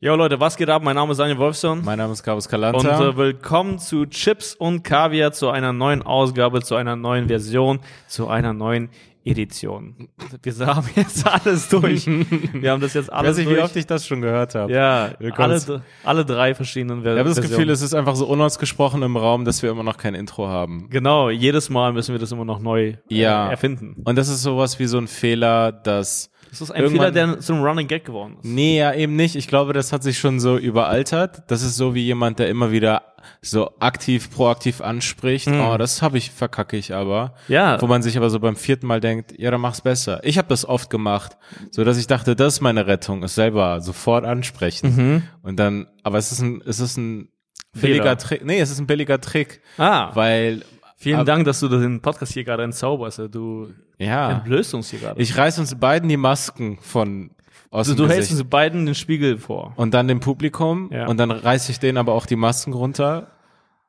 Jo Leute, was geht ab? Mein Name ist Daniel Wolfson. Mein Name ist Carlos Und Calanta. äh, willkommen zu Chips und Kaviar, zu einer neuen Ausgabe, zu einer neuen Version, zu einer neuen Edition. Wir haben jetzt alles durch. Wir haben das jetzt ich alles weiß nicht, durch. wie oft ich das schon gehört habe. ja, alle, alle drei verschiedenen Ver Ich habe das Versionen. Gefühl, es ist einfach so unausgesprochen im Raum, dass wir immer noch kein Intro haben. Genau, jedes Mal müssen wir das immer noch neu äh, Ja. erfinden. Und das ist sowas wie so ein Fehler, dass. Das ist ein Fehler, der zum Running Gag geworden ist. Nee, ja, eben nicht. Ich glaube, das hat sich schon so überaltert. Das ist so wie jemand, der immer wieder so aktiv, proaktiv anspricht. Oh, das habe ich, verkacke ich aber. Ja. Wo man sich aber so beim vierten Mal denkt, ja, dann mach's besser. Ich habe das oft gemacht, so dass ich dachte, das ist meine Rettung, es selber sofort ansprechen. Und dann, aber es ist ein, es ist ein billiger Fehler. Trick. Nee, es ist ein billiger Trick, Ah, weil vielen ab- Dank, dass du den Podcast hier gerade entzauberst. Du ja, entblößt uns hier gerade. ich reiß uns beiden die Masken von aus Also du hältst uns beiden den Spiegel vor. und dann dem Publikum Ja. und dann reiße ich denen aber auch die Masken runter.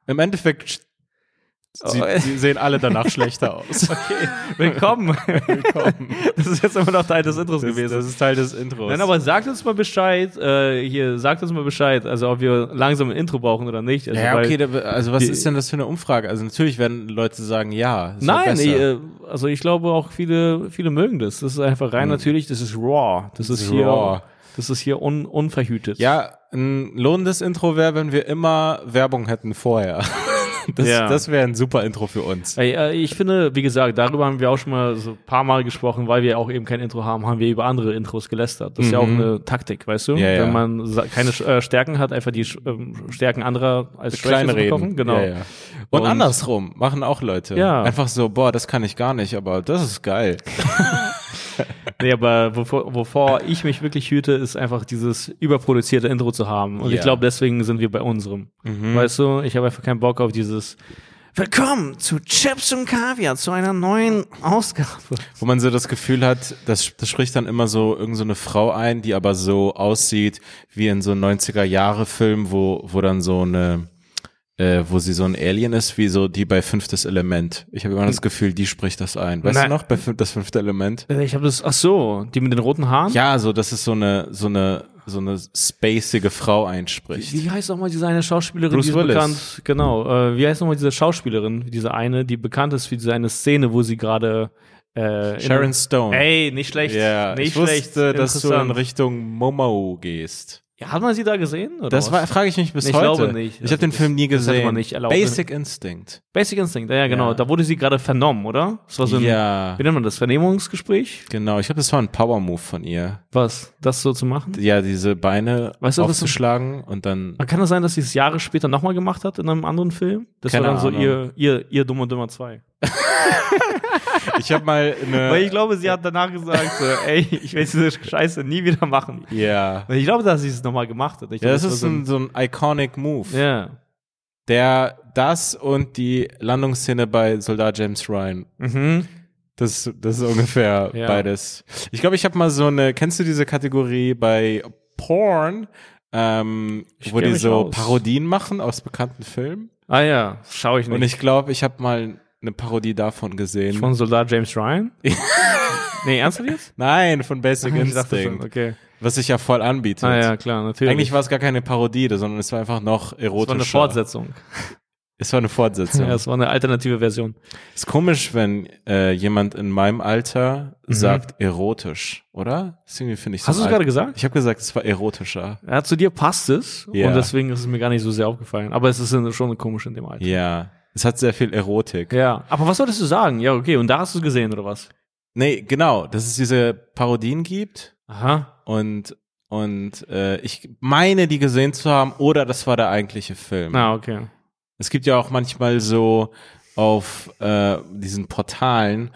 Im Endeffekt sie, Oh. sie sehen alle danach schlechter aus. Okay, willkommen. Willkommen. Das ist jetzt immer noch Teil des Intros Das, gewesen. das ist Teil des Intros. Nein, aber sagt uns mal Bescheid, äh, hier, sagt uns mal Bescheid, also ob wir langsam ein Intro brauchen oder nicht. Also, ja, okay, da, also was die- ist denn das für eine Umfrage? Also natürlich werden Leute sagen, ja. Nein, ich, äh, also ich glaube auch viele, viele mögen das. Das ist einfach rein natürlich, das ist raw. Das ist ist hier, raw. das ist hier un, unverhütet. Ja, ein lohnendes Intro wäre, wenn wir immer Werbung hätten vorher. Das, Ja. das wäre ein super Intro für uns. Ey, äh, ich finde, wie gesagt, darüber haben wir auch schon mal so ein paar Mal gesprochen, weil wir auch eben kein Intro haben, haben wir über andere Intros gelästert. Das ist ja auch eine Taktik, weißt du? Mhm. Ja, ja. Wenn man keine äh, Stärken hat, einfach die ähm, Stärken anderer als Kleine reden. Genau. Und, Und- andersrum machen auch Leute. Ja. Einfach so, boah, das kann ich gar nicht, aber das ist geil. Nee, aber wovor, wovor ich mich wirklich hüte, ist einfach dieses überproduzierte Intro zu haben. Und ich Ja. glaube, deswegen sind wir bei unserem. Weißt du, ich habe einfach keinen Bock auf dieses Willkommen zu Chips und Kaviar, zu einer neuen Ausgabe. Wo man so das Gefühl hat, das, das spricht dann immer so irgend so eine Frau ein, die aber so aussieht wie in so 90er-Jahre-Film, wo, wo dann so eine, äh, wo sie so ein Alien ist, wie so die bei Fünftes Element. Ich habe immer das Gefühl, die spricht das ein. Weißt Nein. du noch, bei Fün- das Fünfte Element? Äh, Ich habe das, ach so, die mit den roten Haaren? Ja, so, dass es so eine, so eine, so eine spacige Frau einspricht. Wie heißt nochmal diese eine Schauspielerin, Bruce die ist Willis. bekannt? Genau. Äh, wie heißt nochmal diese Schauspielerin, diese eine, die bekannt ist für diese eine Szene, wo sie gerade äh, Sharon Stone. Ey, nicht schlecht. Ja, nicht ich wusste, schlecht. dass du in. Richtung Momo gehst. Ja, hat man sie da gesehen? Oder Das war, frage ich mich bis Ich heute. glaube nicht. Ich habe den Film nie gesehen. man nicht erlaubt. Basic Instinct. Basic Instinct, ja, genau. Ja. Da wurde sie gerade vernommen, oder? Das war so ein, Ja. wie nennt man das? Vernehmungsgespräch? Genau, ich glaube, das war ein Power-Move von ihr. Was? Das so zu machen? Ja, diese Beine Weißt du, aufzuschlagen und dann. Kann das sein, dass sie es Jahre später nochmal gemacht hat in einem anderen Film? Das war dann so Ahnung. ihr, ihr, ihr Dumm und Dümmer 2. Ich habe mal Weil eine. ich glaube, sie hat danach gesagt, so, ey, ich will diese Scheiße nie wieder machen. Ja. Und ich glaube, dass sie es nochmal gemacht hat. Ich Ja, das war ist so ein, so ein iconic Move. Ja. Der, das und die Landungsszene bei Soldat James Ryan. Mhm. Das, das ist ungefähr Ja. beides. Ich glaube, ich habe mal so eine, kennst du diese Kategorie bei Porn, ähm, wo die so aus. Parodien machen aus bekannten Filmen? Ah ja, schaue ich nicht. Und ich glaube, ich habe mal eine Parodie davon gesehen. Von Soldat James Ryan? nee, ernsthaft jetzt? Nein, von Basic Instinct, okay. was sich ja voll anbietet. Ah ja, klar, natürlich. Eigentlich war es gar keine Parodie, sondern es war einfach noch erotischer. war eine Fortsetzung. Es war eine Fortsetzung. Ja, es war eine alternative Version. ist komisch, wenn äh, jemand in meinem Alter sagt erotisch, oder? Irgendwie finde ich so Mhm. Hast du es gerade gesagt? Ich habe gesagt, es war erotischer. Ja, zu dir passt es Ja. und deswegen ist es mir gar nicht so sehr aufgefallen. Aber es ist schon komisch in dem Alter. Ja. Es hat sehr viel Erotik. Ja, aber was solltest du sagen? Ja, okay, und da hast du es gesehen, oder was? Nee, genau, dass es diese Parodien gibt Aha. und und äh, ich meine, die gesehen zu haben, oder das war der eigentliche Film. Na, okay. Es gibt ja auch manchmal so auf äh, diesen Portalen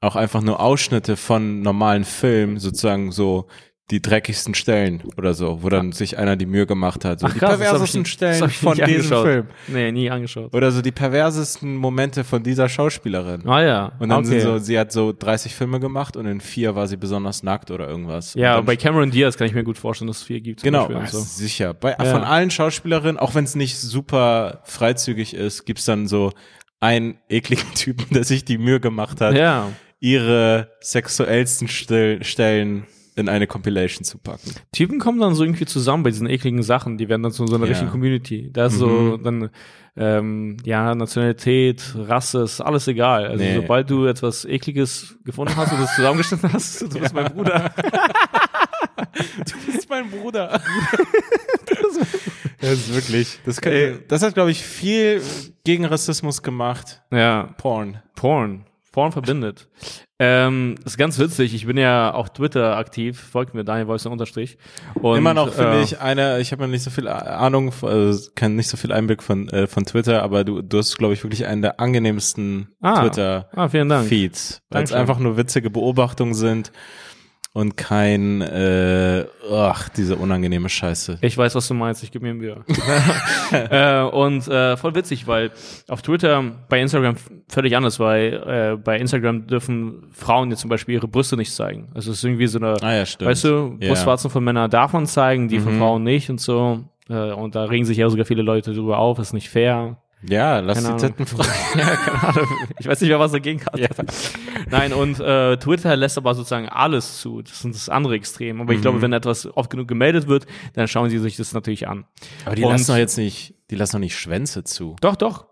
auch einfach nur Ausschnitte von normalen Filmen, sozusagen so die dreckigsten Stellen oder so, wo dann sich einer die Mühe gemacht hat. So Ach, die krass, ich perversesten das Stellen ich von diesem angeschaut. Film. Nee, nie angeschaut. Oder so die perversesten Momente von dieser Schauspielerin. Ah ja. Und dann okay. sind so, sie hat so 30 Filme gemacht und in vier war sie besonders nackt oder irgendwas. ja, bei Cameron Diaz kann ich mir gut vorstellen, dass es viel gibt. Genau, ach, so. sicher. Bei, Ja. Von allen Schauspielerinnen, auch wenn es nicht super freizügig ist, gibt's dann so einen ekligen Typen, der sich die Mühe gemacht hat, Ja. ihre sexuellsten Stellen in eine Compilation zu packen. Typen kommen dann so irgendwie zusammen bei diesen ekligen Sachen, die werden dann zu so einer Ja. richtigen Community. Da ist so Mhm. dann ähm, ja Nationalität, Rasse, ist alles egal. Also Nee. sobald du etwas ekliges gefunden hast und das zusammengeschnitten hast, du bist mein Bruder. Das ist mein Bruder. das ist wirklich. Das, kann, das hat, glaube ich, viel gegen Rassismus gemacht. Ja, Porn. Porn. Porn verbindet. Ähm, ist ganz witzig. Ich bin ja auf Twitter aktiv. Folgt mir Daniel Wolfson unterstrich. Und, Immer noch finde äh, ich eine, ich habe ja nicht so viel Ahnung, also kann nicht so viel Einblick von, äh, von Twitter, aber du, du hast, glaube ich, wirklich einen der angenehmsten Ah. Twitter Ah, weil es einfach nur witzige Beobachtungen sind und kein, äh, ach, diese unangenehme Scheiße. Ich weiß, was du meinst, ich gebe mir Mühe. äh, und äh, voll witzig, weil auf Twitter, bei Instagram völlig anders, weil äh, bei Instagram dürfen Frauen jetzt zum Beispiel ihre Brüste nicht zeigen. Also es ist irgendwie so eine, Ah ja, weißt du. Brustwarzen von Männern darf man zeigen, die von Mhm. Frauen nicht und so. Äh, und da regen sich ja sogar viele Leute drüber auf, ist nicht fair. Ja, lass Keine die. Titten frei. ja, keine Ahnung. Ich weiß nicht, wer was dagegen hat. Nein, und äh, Twitter lässt aber sozusagen alles zu. Das ist das andere Extrem. Aber ich Mhm. glaube, wenn etwas oft genug gemeldet wird, dann schauen sie sich das natürlich an. Aber die Und- lassen doch jetzt nicht, die lassen doch nicht Schwänze zu. Doch, doch.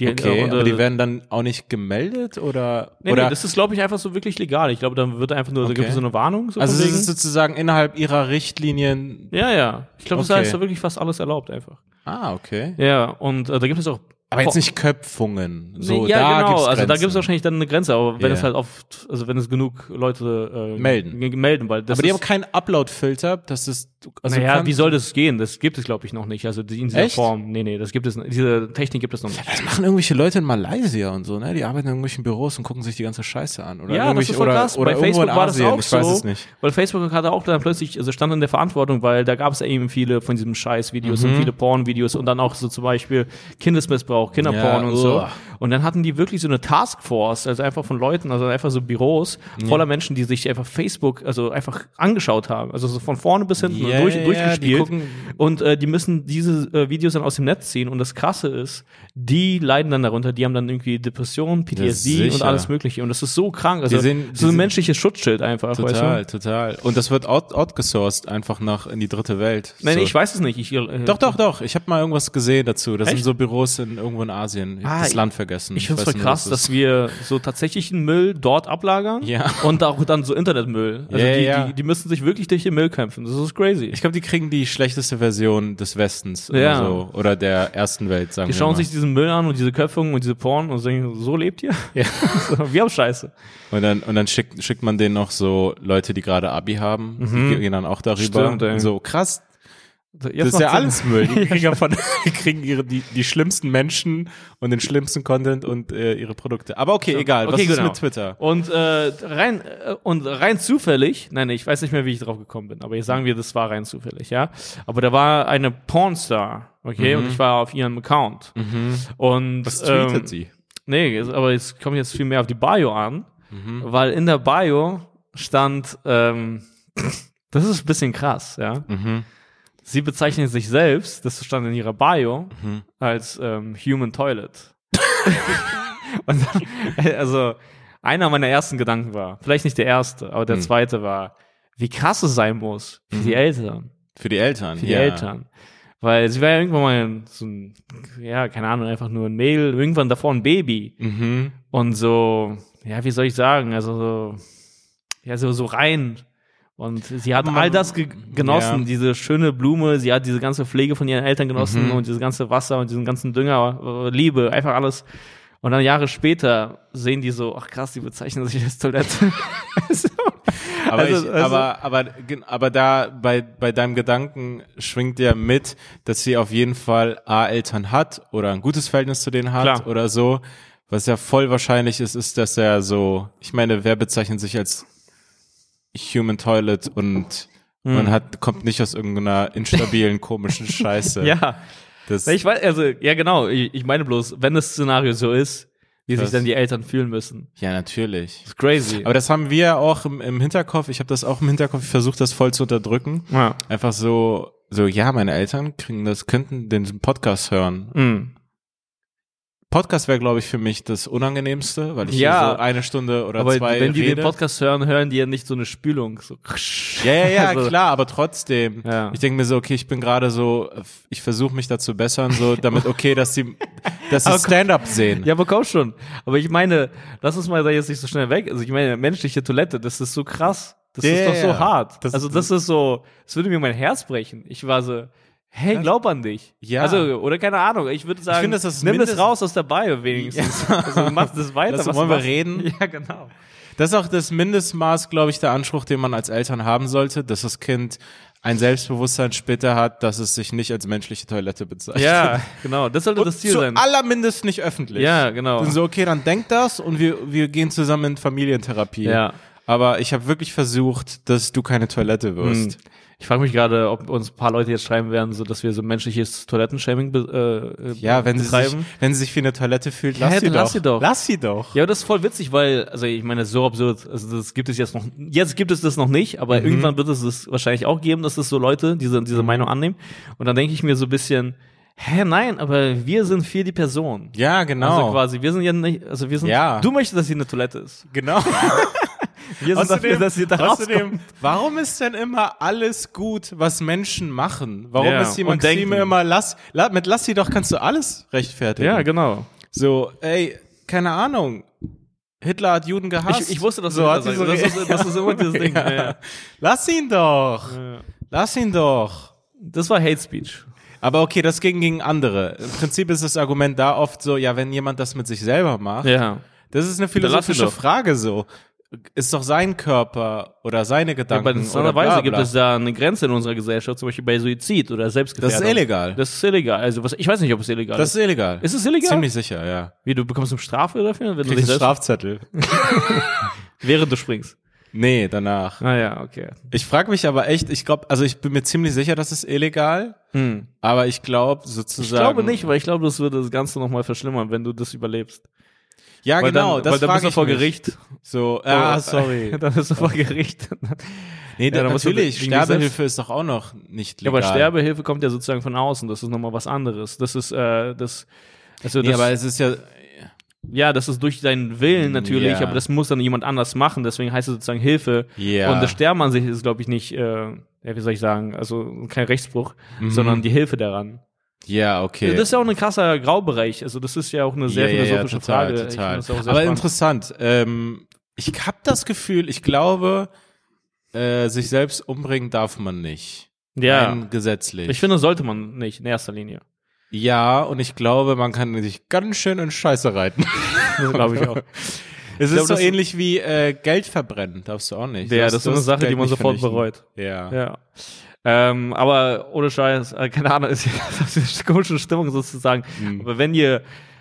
Die, Okay, äh, aber die werden dann auch nicht gemeldet oder? Nee, oder nee, das ist, glaube ich, einfach so wirklich legal. Ich glaube, dann wird einfach nur, da gibt Okay. es so eine Warnung. So also es ist sozusagen innerhalb ihrer Richtlinien. ja, ja. Ich glaube, Okay. da ist da wirklich fast alles erlaubt einfach. Ah, okay. Ja, und äh, da gibt es auch. Aber jetzt nicht Köpfungen. So, ja, da genau. gibt's also da gibt es wahrscheinlich dann eine Grenze, aber wenn Ja. es halt oft, also wenn es genug Leute äh, Melden. melden, weil das Aber die haben keinen Upload-Filter, das ist, also naja, wie soll das gehen? Das gibt es, glaube ich, noch nicht. Also in dieser Echt? Form. Nee, nee, das gibt es, diese Technik gibt es noch nicht. Das machen irgendwelche Leute in Malaysia und so, ne? Die arbeiten in irgendwelchen Büros und gucken sich die ganze Scheiße an. Oder Ja, das ist voll oder, krass. Oder Bei irgendwo Facebook war das auch ich weiß so. es nicht. Weil Facebook hatte auch dann plötzlich, also stand in der Verantwortung, weil da gab es eben viele von diesen Scheiß-Videos Mhm. und viele Porn-Videos und dann auch so zum Beispiel Kindesmissbrauch, Kinderporn Ja, und so. Und dann hatten die wirklich so eine Taskforce, also einfach von Leuten, also einfach so Büros voller Menschen, die sich einfach Facebook, also einfach angeschaut haben. Also so von vorne bis hinten und durch, ja, durchgespielt. die und äh, die müssen diese äh, Videos dann aus dem Netz ziehen. Und das Krasse ist, die leiden dann darunter, die haben dann irgendwie Depressionen, PTSD und alles mögliche. Und das ist so krank. Also Die sind- so ein menschliches Schutzschild einfach. Weißt du? Total, total. Und das wird out, outgesourced einfach nach in die dritte Welt. Nein, so. ich weiß es nicht. Ich, äh, Doch, doch, doch. Ich habe mal irgendwas gesehen dazu. Das Echt? sind so Büros in irgendwo in Asien. Ah, das Land vergessen. Ich finde es voll krass, das dass wir so tatsächlichen Müll dort ablagern Ja. und auch dann so Internetmüll. Also Ja, die, ja. Die, die müssen sich wirklich durch den Müll kämpfen. Das ist crazy. Ich glaube, die kriegen die schlechteste Version des Westens Ja. oder so. Oder der ersten Welt, sagen die wir schauen mal. sich diesen Müll an und diese Köpfungen und diese Porn und denken, so lebt ihr? Ja. Wir haben Scheiße. Und dann, und dann schickt, schickt man denen noch so Leute, die gerade Abi haben. Die gehen dann auch darüber. Mhm. Stimmt, so, krass, Jetzt das ist ja Sinn. alles Müll. Die kriegen ja von, die kriegen ihre, die, die schlimmsten Menschen und den schlimmsten Content und äh, ihre Produkte. Aber okay, egal. Was Okay, ist genau. mit Twitter? Und äh, rein äh, und rein zufällig, nein, ich weiß nicht mehr, wie ich drauf gekommen bin, aber jetzt sagen wir, das war rein zufällig, ja. Aber da war eine Pornstar, okay, und ich war auf ihrem Account. Und Mhm. Was tweetet ähm, sie? Nee, es- aber jetzt kommt jetzt viel mehr auf die Bio an, weil in der Bio stand, ähm, das ist ein bisschen krass, ja. Mhm. Sie bezeichnet sich selbst, das stand in ihrer Bio, Mhm. als ähm, Human Toilet. Und dann, also einer meiner ersten Gedanken war, vielleicht nicht der erste, aber der Mhm. zweite war, wie krass es sein muss für die Eltern, Für die Eltern. für die ja. Eltern. Weil sie war ja irgendwann mal so ein, ja, keine Ahnung, einfach nur ein Mädel, irgendwann davor ein Baby. Mhm. Und so, ja, wie soll ich sagen, also so, ja, so, so rein. Und sie hat Man- all das ge genossen, ja. diese schöne Blume, sie hat diese ganze Pflege von ihren Eltern genossen Mhm. und dieses ganze Wasser und diesen ganzen Dünger, äh, Liebe, einfach alles. Und dann Jahre später sehen die so, ach krass, die bezeichnen sich als Toilette. so. Aber, Also- ich, also- aber, aber, aber da bei, bei deinem Gedanken schwingt ja mit, dass sie auf jeden Fall A, Eltern hat oder ein gutes Verhältnis zu denen hat Klar. oder so. Was ja voll wahrscheinlich ist, ist, dass er so, ich meine, wer bezeichnet sich als Human Toilet und Hm. man hat, kommt nicht aus irgendeiner instabilen, komischen Scheiße. ja. Das, Ich weiß, also, ja genau, ich, ich meine bloß, wenn das Szenario so ist, wie sich dann die Eltern fühlen müssen. ja, natürlich. Das ist crazy. Aber das haben wir auch im, im Hinterkopf. Ich habe das auch im Hinterkopf. Ich versuche das voll zu unterdrücken. ja. Einfach so, so, ja, meine Eltern kriegen das, könnten den Podcast hören. Mm. Podcast wäre, glaube ich, für mich das Unangenehmste, weil ich Ja. so eine Stunde oder Aber zwei wenn die rede. den Podcast hören, hören die ja nicht so eine Spülung. So. ja, ja, ja, Also- klar, aber trotzdem. Ja. Ich denke mir so, okay, ich bin gerade so, ich versuche mich da zu bessern, so damit okay, dass die, dass sie Stand-up sehen. Ja, aber komm schon. Aber ich meine, lass uns mal da jetzt nicht so schnell weg. Also ich meine, menschliche Toilette, das ist so krass. Das Ja, ist doch so hart. Das- also das ist so, das würde mir mein Herz brechen. Ich war so, hey, glaub an dich. Ja. Also, oder keine Ahnung, ich würde sagen, finde, das ist nimm das raus aus der Bio wenigstens. Also mach das weiter. Lass- was wollen wir machst. reden? Ja, genau. Das ist auch das Mindestmaß, glaube ich, der Anspruch, den man als Eltern haben sollte, dass das Kind ein Selbstbewusstsein später hat, dass es sich nicht als menschliche Toilette bezeichnet. Ja, genau. Das sollte Und das Ziel zu sein. allermindest nicht öffentlich. Ja, genau. Dann so, okay, dann denkt das und wir, wir gehen zusammen in Familientherapie. Ja. Aber ich habe wirklich versucht, dass du keine Toilette wirst. Hm. Ich frage mich gerade, ob uns ein paar Leute jetzt schreiben werden, so dass wir so menschliches Toilettenshaming be äh, Ja, wenn sie, sich, betreiben. wenn sie sich wie eine Toilette fühlt, Ja, lass, sie dann doch. lass sie doch. Lass sie doch. Ja, das ist voll witzig, weil, also ich meine, so absurd, also das gibt es jetzt noch, jetzt gibt es das noch nicht, aber Mhm. irgendwann wird es das wahrscheinlich auch geben, dass es so Leute diese, diese Mhm. Meinung annehmen. Und dann denke ich mir so ein bisschen, hä, nein, aber wir sind für die Person. Ja, genau. Also quasi, wir sind ja nicht, also wir sind, Ja. du möchtest, dass sie eine Toilette ist. genau. Wir sind dafür, dass sie da außerdem, warum ist denn immer alles gut, was Menschen machen? Warum Ja, ist die denken. Maxime immer, lass, la, mit lass sie doch kannst du alles rechtfertigen. Ja, genau. So, ey, keine Ahnung. Hitler hat Juden gehasst. Ich, ich wusste, dass so hat das, sie das, so ist, das ist immer dieses Ding. Ja. Ja. Lass ihn doch. Lass ihn doch. Das war Hate Speech. Aber okay, das ging gegen andere. Im Prinzip ist das Argument da oft so, ja, wenn jemand das mit sich selber macht, Ja. das ist eine philosophische. Frage so. Ist doch sein Körper oder seine Ja, Gedanken aber oder interessanterweise bla, gibt es da eine Grenze in unserer Gesellschaft, zum Beispiel bei Suizid oder Selbstgefährdung. Das ist illegal. Das ist illegal. Also was, ich weiß nicht, ob es illegal Das ist. ist illegal. Ist es illegal? Ziemlich sicher, ja. Wie, du bekommst eine Strafe dafür, wenn du Kriegst dich einen Strafzettel. während du springst? Nee, danach. Ah ja, okay. Ich frage mich aber echt, ich glaube, also ich bin mir ziemlich sicher, das ist illegal, Hm. aber ich glaube Ich sozusagen. glaube nicht, weil ich glaube, das würde das Ganze nochmal verschlimmern, wenn du das überlebst. Ja, weil genau, dann, das weil dann bist du vor mich. Gericht. So, ah, Oh, sorry. dann bist du vor Gericht. Nee, Ja, da, dann du natürlich, dich Sterbehilfe ist doch auch noch nicht Ja, legal. aber Sterbehilfe kommt ja sozusagen von außen. Das ist nochmal was anderes. Das ist, äh, das, also Nee, das, aber es ist ja, ja, das ist durch deinen Willen natürlich, Ja. aber das muss dann jemand anders machen. Deswegen heißt es sozusagen Hilfe. Ja. Und das Sterben an sich ist, glaube ich, nicht, äh, ja, wie soll ich sagen, also kein Rechtsbruch, Mhm. sondern die Hilfe daran. Ja, okay. Das ist ja auch ein krasser Graubereich. Also das ist ja auch eine sehr ja, ja, ja, philosophische total, Frage. Ich total. Aber spannend. interessant. Ähm, ich habe das Gefühl, ich glaube, äh, sich selbst umbringen darf man nicht. Ja, Rein gesetzlich. ich finde, sollte man nicht in erster Linie. ja, und ich glaube, man kann sich ganz schön in Scheiße reiten. Das glaube ich auch. Es glaub, ist so das- ähnlich wie äh, Geld verbrennen, darfst du auch nicht. Ja, das ist du eine Sache, Geld die man sofort bereut. Ja. Ja. Ähm, aber ohne Scheiß, äh, keine Ahnung, ist das ist eine komische Stimmung sozusagen. Mhm. Aber wenn ihr,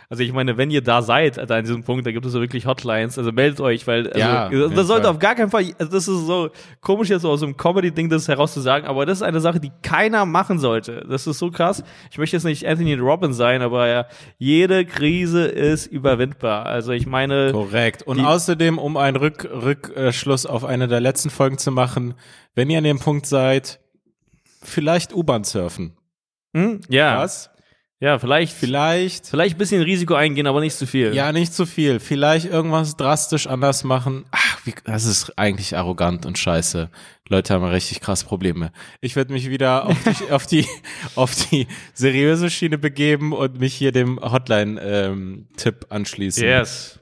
also ich meine, wenn ihr da seid, also an diesem Punkt, da gibt es so wirklich Hotlines, also meldet euch, weil also, Ja, das sollte Fall. auf gar keinen Fall, also das ist so komisch jetzt so aus so einem Comedy-Ding das herauszusagen, aber das ist eine Sache, die keiner machen sollte. Das ist so krass. Ich möchte jetzt nicht Anthony Robbins sein, aber ja, jede Krise ist überwindbar. Also ich meine, Korrekt. Und außerdem, um einen Rück, Rückschluss auf eine der letzten Folgen zu machen, wenn ihr an dem Punkt seid, vielleicht U-Bahn surfen. hm? ja, Was? ja, vielleicht, Vielleicht. vielleicht ein bisschen Risiko eingehen, aber nicht zu viel. Ja, nicht zu viel. Vielleicht irgendwas drastisch anders machen. Ach, wie, das ist eigentlich arrogant und scheiße. Leute haben richtig krass Probleme. Ich werde mich wieder auf die, auf die, auf die seriöse Schiene begeben und mich hier dem Hotline-Tipp anschließen. Yes.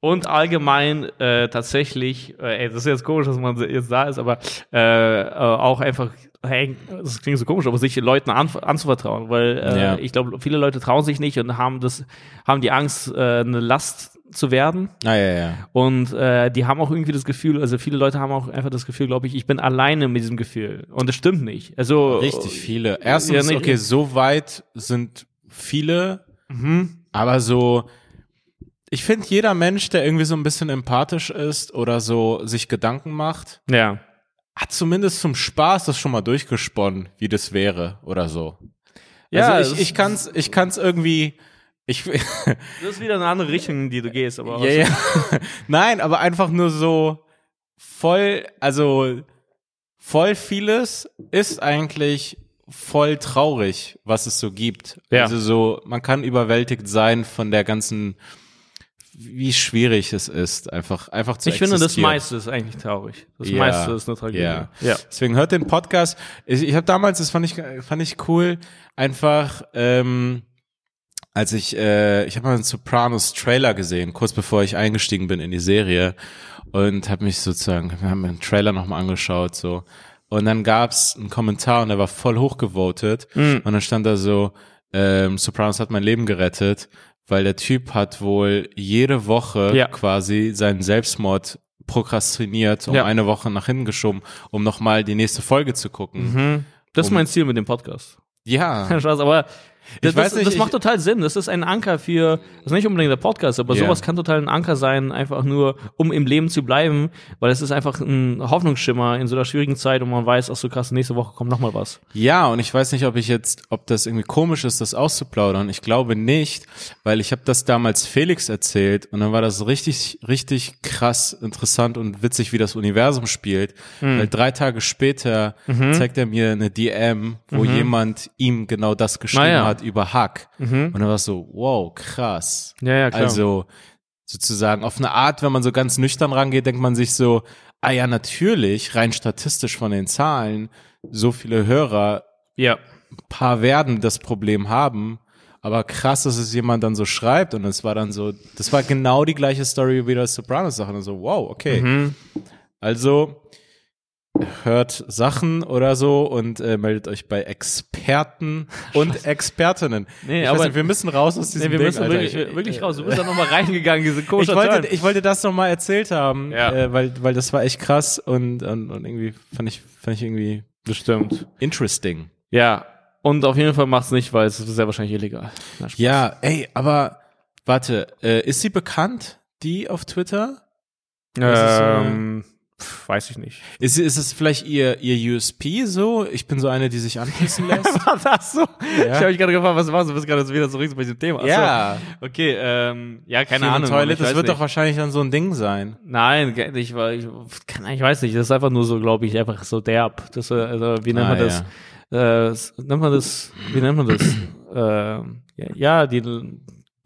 Und allgemein äh, tatsächlich, äh, ey, das ist jetzt komisch, dass man jetzt da ist, aber äh, äh, auch einfach, hey, das klingt so komisch, aber sich Leuten an, anzuvertrauen, weil äh, Ja. ich glaube, viele Leute trauen sich nicht und haben das, haben die Angst, äh, eine Last zu werden. Ah, ja, ja. Und äh, die haben auch irgendwie das Gefühl, also viele Leute haben auch einfach das Gefühl, glaube ich, ich bin alleine mit diesem Gefühl. Und das stimmt nicht. Also Richtig viele. Erstens, Ja, nee, okay, so weit sind viele, Mhm. aber so, ich finde, jeder Mensch, der irgendwie so ein bisschen empathisch ist oder so sich Gedanken macht, Ja. Hat zumindest zum Spaß das schon mal durchgesponnen, wie das wäre oder so. Ja, also ich, ich kann's, ich kann's irgendwie, ich, Das ist wieder eine andere Richtung, in die du gehst, aber ja, ja. Nein, aber einfach nur so voll, also voll vieles ist eigentlich voll traurig, was es so gibt. Ja. Also so, man kann überwältigt sein von der ganzen, wie schwierig es ist, einfach, einfach zu Ich finde, das existieren. meiste ist eigentlich traurig. Das Ja. meiste ist eine Tragödie. Ja. ja. Deswegen hört den Podcast. Ich, ich habe damals, das fand ich, fand ich cool, einfach, ähm, als ich, äh, ich habe mal einen Sopranos Trailer gesehen, kurz bevor ich eingestiegen bin in die Serie und habe mich sozusagen, wir haben den Trailer nochmal angeschaut, so. Und dann gab's einen Kommentar und der war voll hochgevotet Mhm. und dann stand da so, ähm, Sopranos hat mein Leben gerettet, weil der Typ hat wohl jede Woche Ja. quasi seinen Selbstmord prokrastiniert, um Ja. eine Woche nach hinten geschoben, um nochmal die nächste Folge zu gucken. Mhm. Das ist Um- mein Ziel mit dem Podcast. Ja, Spaß, aber das, das, nicht, das macht total Sinn. Das ist ein Anker für, das ist nicht unbedingt der Podcast, aber Ja. sowas kann total ein Anker sein, einfach nur, um im Leben zu bleiben, weil es ist einfach ein Hoffnungsschimmer in so einer schwierigen Zeit und man weiß, ach so krass, nächste Woche kommt nochmal was. Ja, und ich weiß nicht, ob ich jetzt, ob das irgendwie komisch ist, das auszuplaudern. Ich glaube nicht, weil ich habe das damals Felix erzählt und dann war das richtig, richtig krass interessant und witzig, wie das Universum spielt. Hm. Weil drei Tage später Mhm. zeigt er mir eine DM, wo jemand ihm genau das geschrieben ja. hat über Hack. Und dann war es so, wow, krass. Ja, ja, klar. Also sozusagen auf eine Art, wenn man so ganz nüchtern rangeht, denkt man sich so, ah ja, natürlich, rein statistisch von den Zahlen, so viele Hörer, ja. paar werden das Problem haben. Aber krass, dass es jemand dann so schreibt und es war dann so, das war genau die gleiche Story wie das Sopranos-Sache. Und so, wow, okay. Mhm. Also hört Sachen oder so und äh, meldet euch bei Experten und Expertinnen. Nee, ich aber- nicht, wir müssen raus aus diesem Nee, wir Ding, müssen Alter. wirklich, Ich- wirklich raus. Du bist da nochmal reingegangen, diese ich komische wollte, Turn. ich wollte das noch mal erzählt haben, Ja. äh, weil, weil das war echt krass und, und, und irgendwie fand ich, fand ich irgendwie Bestimmt. interesting. Ja. Und auf jeden Fall macht's nicht, weil es ist sehr wahrscheinlich illegal. Na. Ja, ey, aber warte, äh, ist sie bekannt, die auf Twitter? ist, äh, Ähm, pf, weiß ich nicht. Ist, ist es vielleicht ihr, ihr USP so? Ich bin so eine, die sich anpissen lässt. Ach so. Ich habe mich gerade gefragt, was du machst. Du bist gerade wieder so richtig bei diesem Thema. Ach so. ja, Okay, ähm, ja, keine Human Ahnung. Toilet, ich das wird nicht. doch wahrscheinlich dann so ein Ding sein. Nein, ich, war- ich, kann, ich weiß nicht. Das ist einfach nur so, glaube ich, einfach so derb. Das, äh, also, wie nennt Ah, man das? Äh, s- nennt man das? Wie nennt man das? äh, ja, ja, die,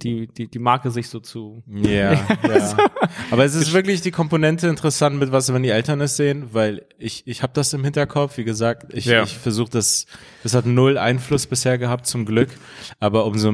die, die, die Marke sich so zu. Ja, ja. Aber es ist wirklich die Komponente interessant, mit was, wenn die Eltern es sehen, weil ich, ich habe das im Hinterkopf, wie gesagt, ich, Ja. ich versuche das, das hat null Einfluss bisher gehabt, zum Glück, aber umso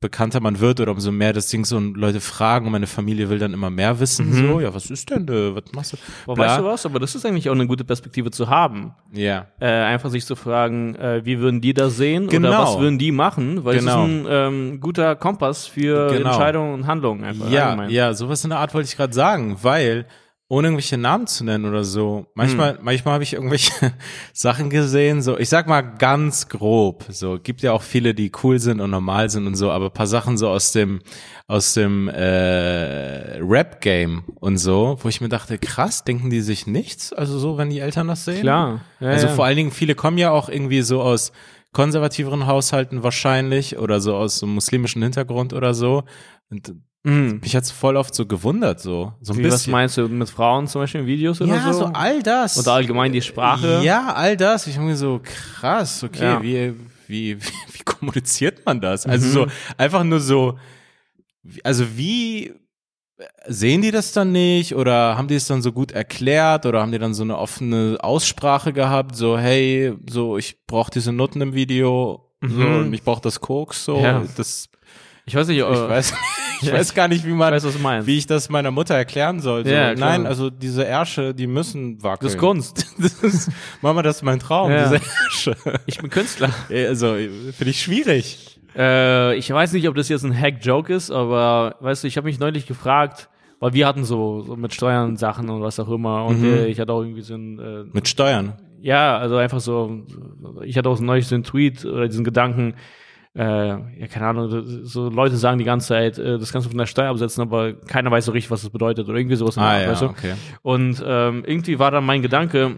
bekannter man wird oder umso mehr das Ding so und Leute fragen und meine Familie will dann immer mehr wissen, so, ja, was ist denn, äh, was machst du? Aber Bla. weißt du was? Aber das ist eigentlich auch eine gute Perspektive zu haben. Ja. Äh, einfach sich zu fragen, äh, wie würden die das sehen Genau. oder was würden die machen? Weil Genau. es ist ein ähm, guter Kompass für Genau. Entscheidungen und Handlungen einfach. Ja, allgemein. ja, sowas in der Art wollte ich gerade sagen, weil ohne irgendwelche Namen zu nennen oder so. Manchmal, Hm. manchmal habe ich irgendwelche Sachen gesehen, so ich sag mal ganz grob. So gibt ja auch viele, die cool sind und normal sind und so, aber paar Sachen so aus dem aus dem äh, Rap Game und so, wo ich mir dachte, krass, denken die sich nichts? Also so, wenn die Eltern das sehen? Klar. Ja, also ja. vor allen Dingen viele kommen ja auch irgendwie so aus konservativeren Haushalten wahrscheinlich oder so aus so einem muslimischen Hintergrund oder so. Und Mhm. mich hat's voll oft so gewundert, so. So ein Wie, was bisschen. meinst du mit Frauen zum Beispiel in Videos oder ja, so? so all das. Oder allgemein die Sprache? Ja, all das. Ich mir so, krass, okay, Ja. wie, wie, wie, kommuniziert man das? Also Mhm. so, einfach nur so, also wie sehen die das dann nicht oder haben die es dann so gut erklärt oder haben die dann so eine offene Aussprache gehabt, so hey, so ich brauche diese Noten im Video, so Mhm. und ich brauche das Koks, so Ja. das Ich weiß nicht, äh, ich weiß, ich weiß gar nicht, wie man, ich weiß, wie ich das meiner Mutter erklären soll. So, Ja, nein, also diese Ärsche, die müssen wackeln. das ist Kunst. Das ist, Mama, das ist mein Traum, Ja. diese Ärsche. Ich bin Künstler. Also, finde ich schwierig. Äh, ich weiß nicht, ob das jetzt ein Hack-Joke ist, aber weißt du, ich habe mich neulich gefragt, weil wir hatten so, so mit Steuern Sachen und was auch immer und Mhm. äh, ich hatte auch irgendwie so ein, äh, Mit Steuern. ja, also einfach so, ich hatte auch so neulich so einen Tweet oder diesen Gedanken, äh, ja, keine Ahnung, so Leute sagen die ganze Zeit, äh, das kannst du von der Steuer absetzen, aber keiner weiß so richtig, was das bedeutet oder irgendwie sowas. Ah, ja, weißt du? okay. Und ähm, irgendwie war dann mein Gedanke,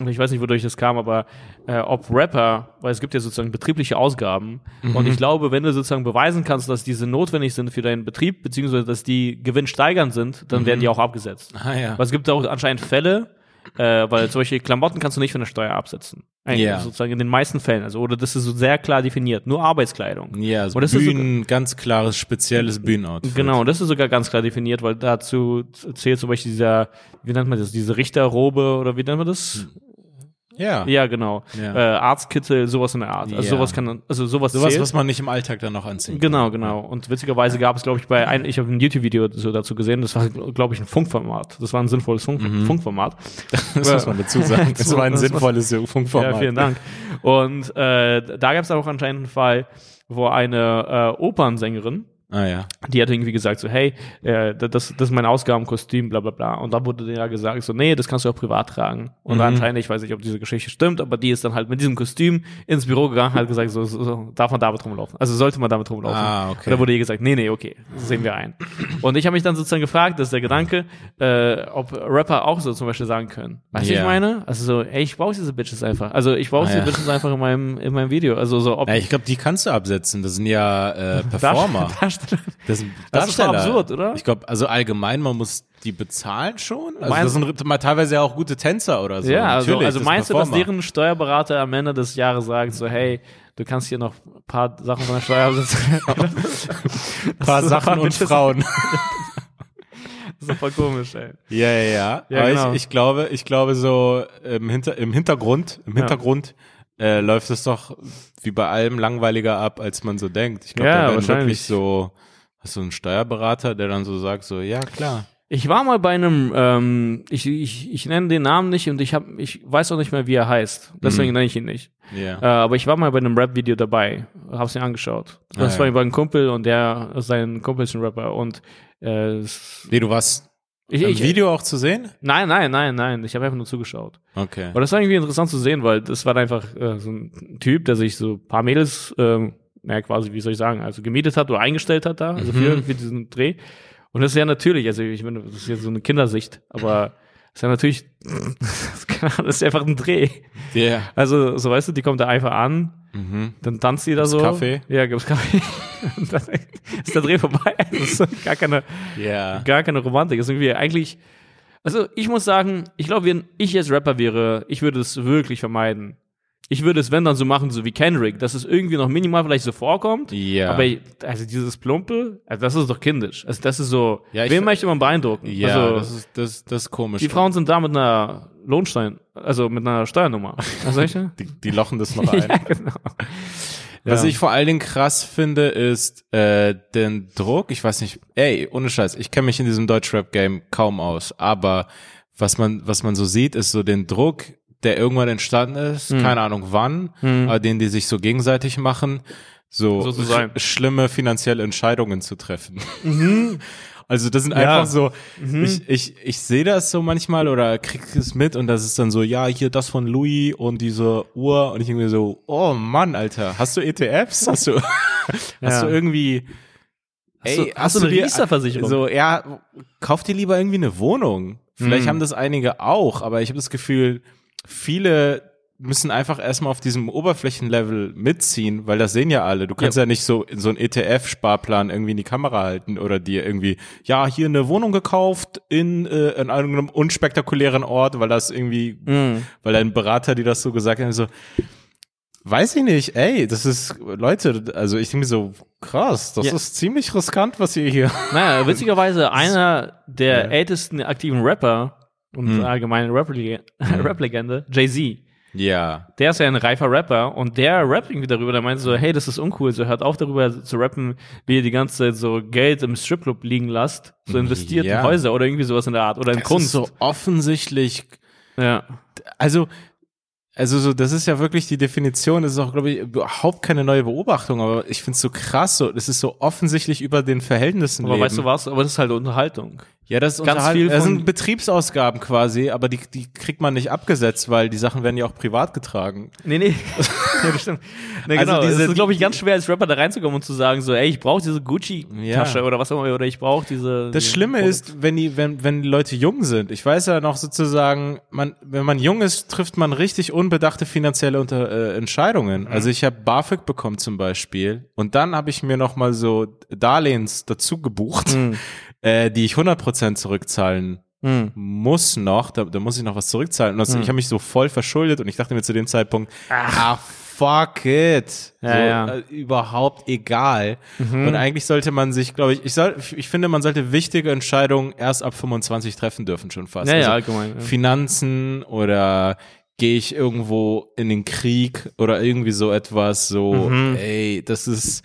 und ich weiß nicht, wodurch das kam, aber äh, ob Rapper, weil es gibt ja sozusagen betriebliche Ausgaben, Mhm. und ich glaube, wenn du sozusagen beweisen kannst, dass diese notwendig sind für deinen Betrieb, beziehungsweise dass die gewinnsteigernd sind, dann werden die auch abgesetzt. Ah, ja. Aber es gibt auch anscheinend Fälle, äh, weil solche Klamotten kannst du nicht von der Steuer absetzen. Eigentlich Ja. Sozusagen in den meisten Fällen. Also, oder das ist so sehr klar definiert. Nur Arbeitskleidung. Ja, so Und das ist Bühnen, ganz klares, spezielles Bühnenoutfit. Genau, das ist sogar ganz klar definiert, weil dazu zählt zum Beispiel dieser, wie nennt man das, diese Richterrobe oder wie nennt man das? Ja. Ja, genau. Ja. Äh, Arztkittel, sowas in der Art. Also Ja. sowas kann, also sowas, Sowas, zählt. was man nicht im Alltag dann noch anziehen Genau, genau. Und witzigerweise gab es, glaube ich, bei ein, ich habe ein YouTube-Video so dazu gesehen, das war, glaube ich, ein Funkformat. Das war ein sinnvolles Funk Mhm. Funkformat. Das muss man dazu sagen. Das war ein sinnvolles Funkformat. Ja, vielen Dank. Und äh, da gab es auch anscheinend einen Fall, wo eine äh, Opernsängerin, Ah ja. die hat irgendwie gesagt so, hey, äh, das, das ist mein Ausgabenkostüm, bla bla bla. Und da wurde ja gesagt so, nee, das kannst du auch privat tragen. Und Mhm. anscheinend, ich weiß nicht, ob diese Geschichte stimmt, aber die ist dann halt mit diesem Kostüm ins Büro gegangen, hat gesagt, so, so, so darf man damit rumlaufen. Also sollte man damit rumlaufen. Ah, okay. Und da wurde ihr gesagt, nee, nee, okay, das sehen wir ein. Und ich habe mich dann sozusagen gefragt, das ist der Gedanke, äh, ob Rapper auch so zum Beispiel sagen können. Weißt du, Ja. ich meine? Also so, ey, ich brauche diese Bitches einfach. Also ich brauche Ah, diese ja. Bitches einfach in meinem, in meinem Video. Also so, ob Ja, ich glaube, die kannst du absetzen. Das sind ja äh, Performer. Darsteller. Das, Das ist doch absurd, oder? Ich glaube, also allgemein, man muss die bezahlen schon. Also Meinst- das sind mal teilweise ja auch gute Tänzer oder so. Ja, also, Natürlich, also meinst du, dass deren Steuerberater am Ende des Jahres sagt, so, hey, du kannst hier noch ein paar Sachen von der Steuer absetzen? Ein paar Sachen und Frauen. Das ist doch voll komisch, ey. Ja, ja, ja. Ja, Aber genau. ich, ich glaube, ich glaube so im, Hinter, im Hintergrund, im Hintergrund äh, läuft es doch wie bei allem langweiliger ab, als man so denkt. Ich glaube, Ja, da werden wahrscheinlich. wirklich so, hast du einen Steuerberater, der dann so sagt, so, ja, klar. Ich war mal bei einem, ähm, ich, ich, ich nenne den Namen nicht und ich hab, ich weiß auch nicht mehr, wie er heißt. Deswegen Mhm. nenne ich ihn nicht. Ja. Äh, aber ich war mal bei einem Rap-Video dabei, hab's mir angeschaut. Das Ah, war ja. über einen Kumpel und der, sein Kumpel ist ein Rapper und äh, es- Nee, du warst ich, im Video auch zu sehen? Nein, nein, nein, nein. Ich habe einfach nur zugeschaut. Okay. Aber das war irgendwie interessant zu sehen, weil das war einfach äh, so ein Typ, der sich so ein paar Mädels, ähm, naja, quasi, wie soll ich sagen, also gemietet hat oder eingestellt hat da, also für, für diesen Dreh. Und das ist ja natürlich, also ich meine, das ist jetzt so eine Kindersicht, aber ist ja natürlich, das ist einfach ein Dreh. Ja. Also, so weißt du, die kommt da einfach an, Mhm. dann tanzt die da so. Kaffee? Ja, gibt's Kaffee. Und dann ist der Dreh vorbei. Das ist so gar keine, Ja. gar keine Romantik. Das ist irgendwie eigentlich, also ich muss sagen, ich glaube, wenn ich jetzt Rapper wäre, ich würde es wirklich vermeiden. Ich würde es, wenn dann so machen, so wie Kendrick, dass es irgendwie noch minimal vielleicht so vorkommt. Ja. Aber ich- also dieses Plumpe, also das ist doch kindisch. Also das ist so, Ja, ich wen möchte man beeindrucken? Ja, also, das ist, das, das ist komisch. die Frauen sind da mit einer Lohnstein, also mit einer Steuernummer. Also ja, die, die lochen das noch ein. genau. Was Ja. ich vor allen Dingen krass finde, ist äh, den Druck. Ich weiß nicht, ey, ohne Scheiß, ich kenne mich in diesem Deutschrap-Game kaum aus, aber was man, was man so sieht, ist so den Druck, der irgendwann entstanden ist, Hm. keine Ahnung wann, aber den die sich so gegenseitig machen, so, So schlimme finanzielle Entscheidungen zu treffen. Also das sind Mhm. Ja. Mhm. einfach so, ich, ich, ich sehe das so manchmal oder krieg es mit und das ist dann so, ja, hier das von Louis und diese Uhr und ich irgendwie so, oh Mann, Alter, hast du ETFs? Hast du, hast Ja. du irgendwie, Hast du- hast du eine Riester-Versicherung? So, ja, kauf dir lieber irgendwie eine Wohnung. Vielleicht Mhm. haben das einige auch, aber ich habe das Gefühl, viele müssen einfach erstmal auf diesem Oberflächenlevel mitziehen, weil das sehen ja alle. Du kannst ja, nicht so so einen ETF-Sparplan irgendwie in die Kamera halten oder dir irgendwie, ja, hier eine Wohnung gekauft in, äh, in einem unspektakulären Ort, weil das irgendwie, Mhm. weil ein Berater dir das so gesagt hat, so, weiß ich nicht, ey, das ist, Leute, also ich denke mir so, krass, das Ja. ist ziemlich riskant, was ihr hier. Naja, witzigerweise einer der Ja. ältesten aktiven Rapper und Hm. allgemeine Rap-Legende, Rap-Legende, Jay-Z. Ja. Der ist ja ein reifer Rapper und der rappt irgendwie darüber, der meint so, hey, das ist uncool, so hört auf darüber zu rappen, wie ihr die ganze Zeit so Geld im Stripclub liegen lasst, so investiert Ja. in Häuser oder irgendwie sowas in der Art oder in Das Kunst. ist so offensichtlich ja. also also so, das ist ja wirklich die Definition, das ist auch, glaube ich, überhaupt keine neue Beobachtung, aber ich finde es so krass, so, das ist so offensichtlich über den Verhältnissen Aber leben. weißt du was? Aber das ist halt Unterhaltung. Ja, das ist ganz viel das sind Betriebsausgaben quasi, aber die, die kriegt man nicht abgesetzt, weil die Sachen werden ja auch privat getragen. Nee, nee. ja, das stimmt. Nee, Also genau. diese- es ist, glaube ich, ganz schwer als Rapper da reinzukommen und zu sagen so, ey, ich brauche diese Gucci-Tasche Ja. oder was auch immer, oder ich brauche diese. Das die- Schlimme ist, wenn die, wenn, wenn die Leute jung sind. Ich weiß ja noch sozusagen, man, wenn man jung ist, trifft man richtig unbedachte finanzielle unter, äh, Entscheidungen. Also ich habe BAföG bekommen zum Beispiel und dann habe ich mir noch mal so Darlehens dazu gebucht, äh, die ich 100% zurückzahlen Hm. muss noch, da, da muss ich noch was zurückzahlen. Und das, ich habe mich so voll verschuldet und ich dachte mir zu dem Zeitpunkt, ah, fuck it. Ja, so, ja. Äh, überhaupt egal. Und eigentlich sollte man sich, glaube ich, ich, soll, ich, ich finde, man sollte wichtige Entscheidungen erst ab 25 treffen dürfen schon fast. Ja, ja, Also allgemein. Ja. Finanzen oder gehe ich irgendwo in den Krieg oder irgendwie so etwas, so, Mhm. ey, das ist,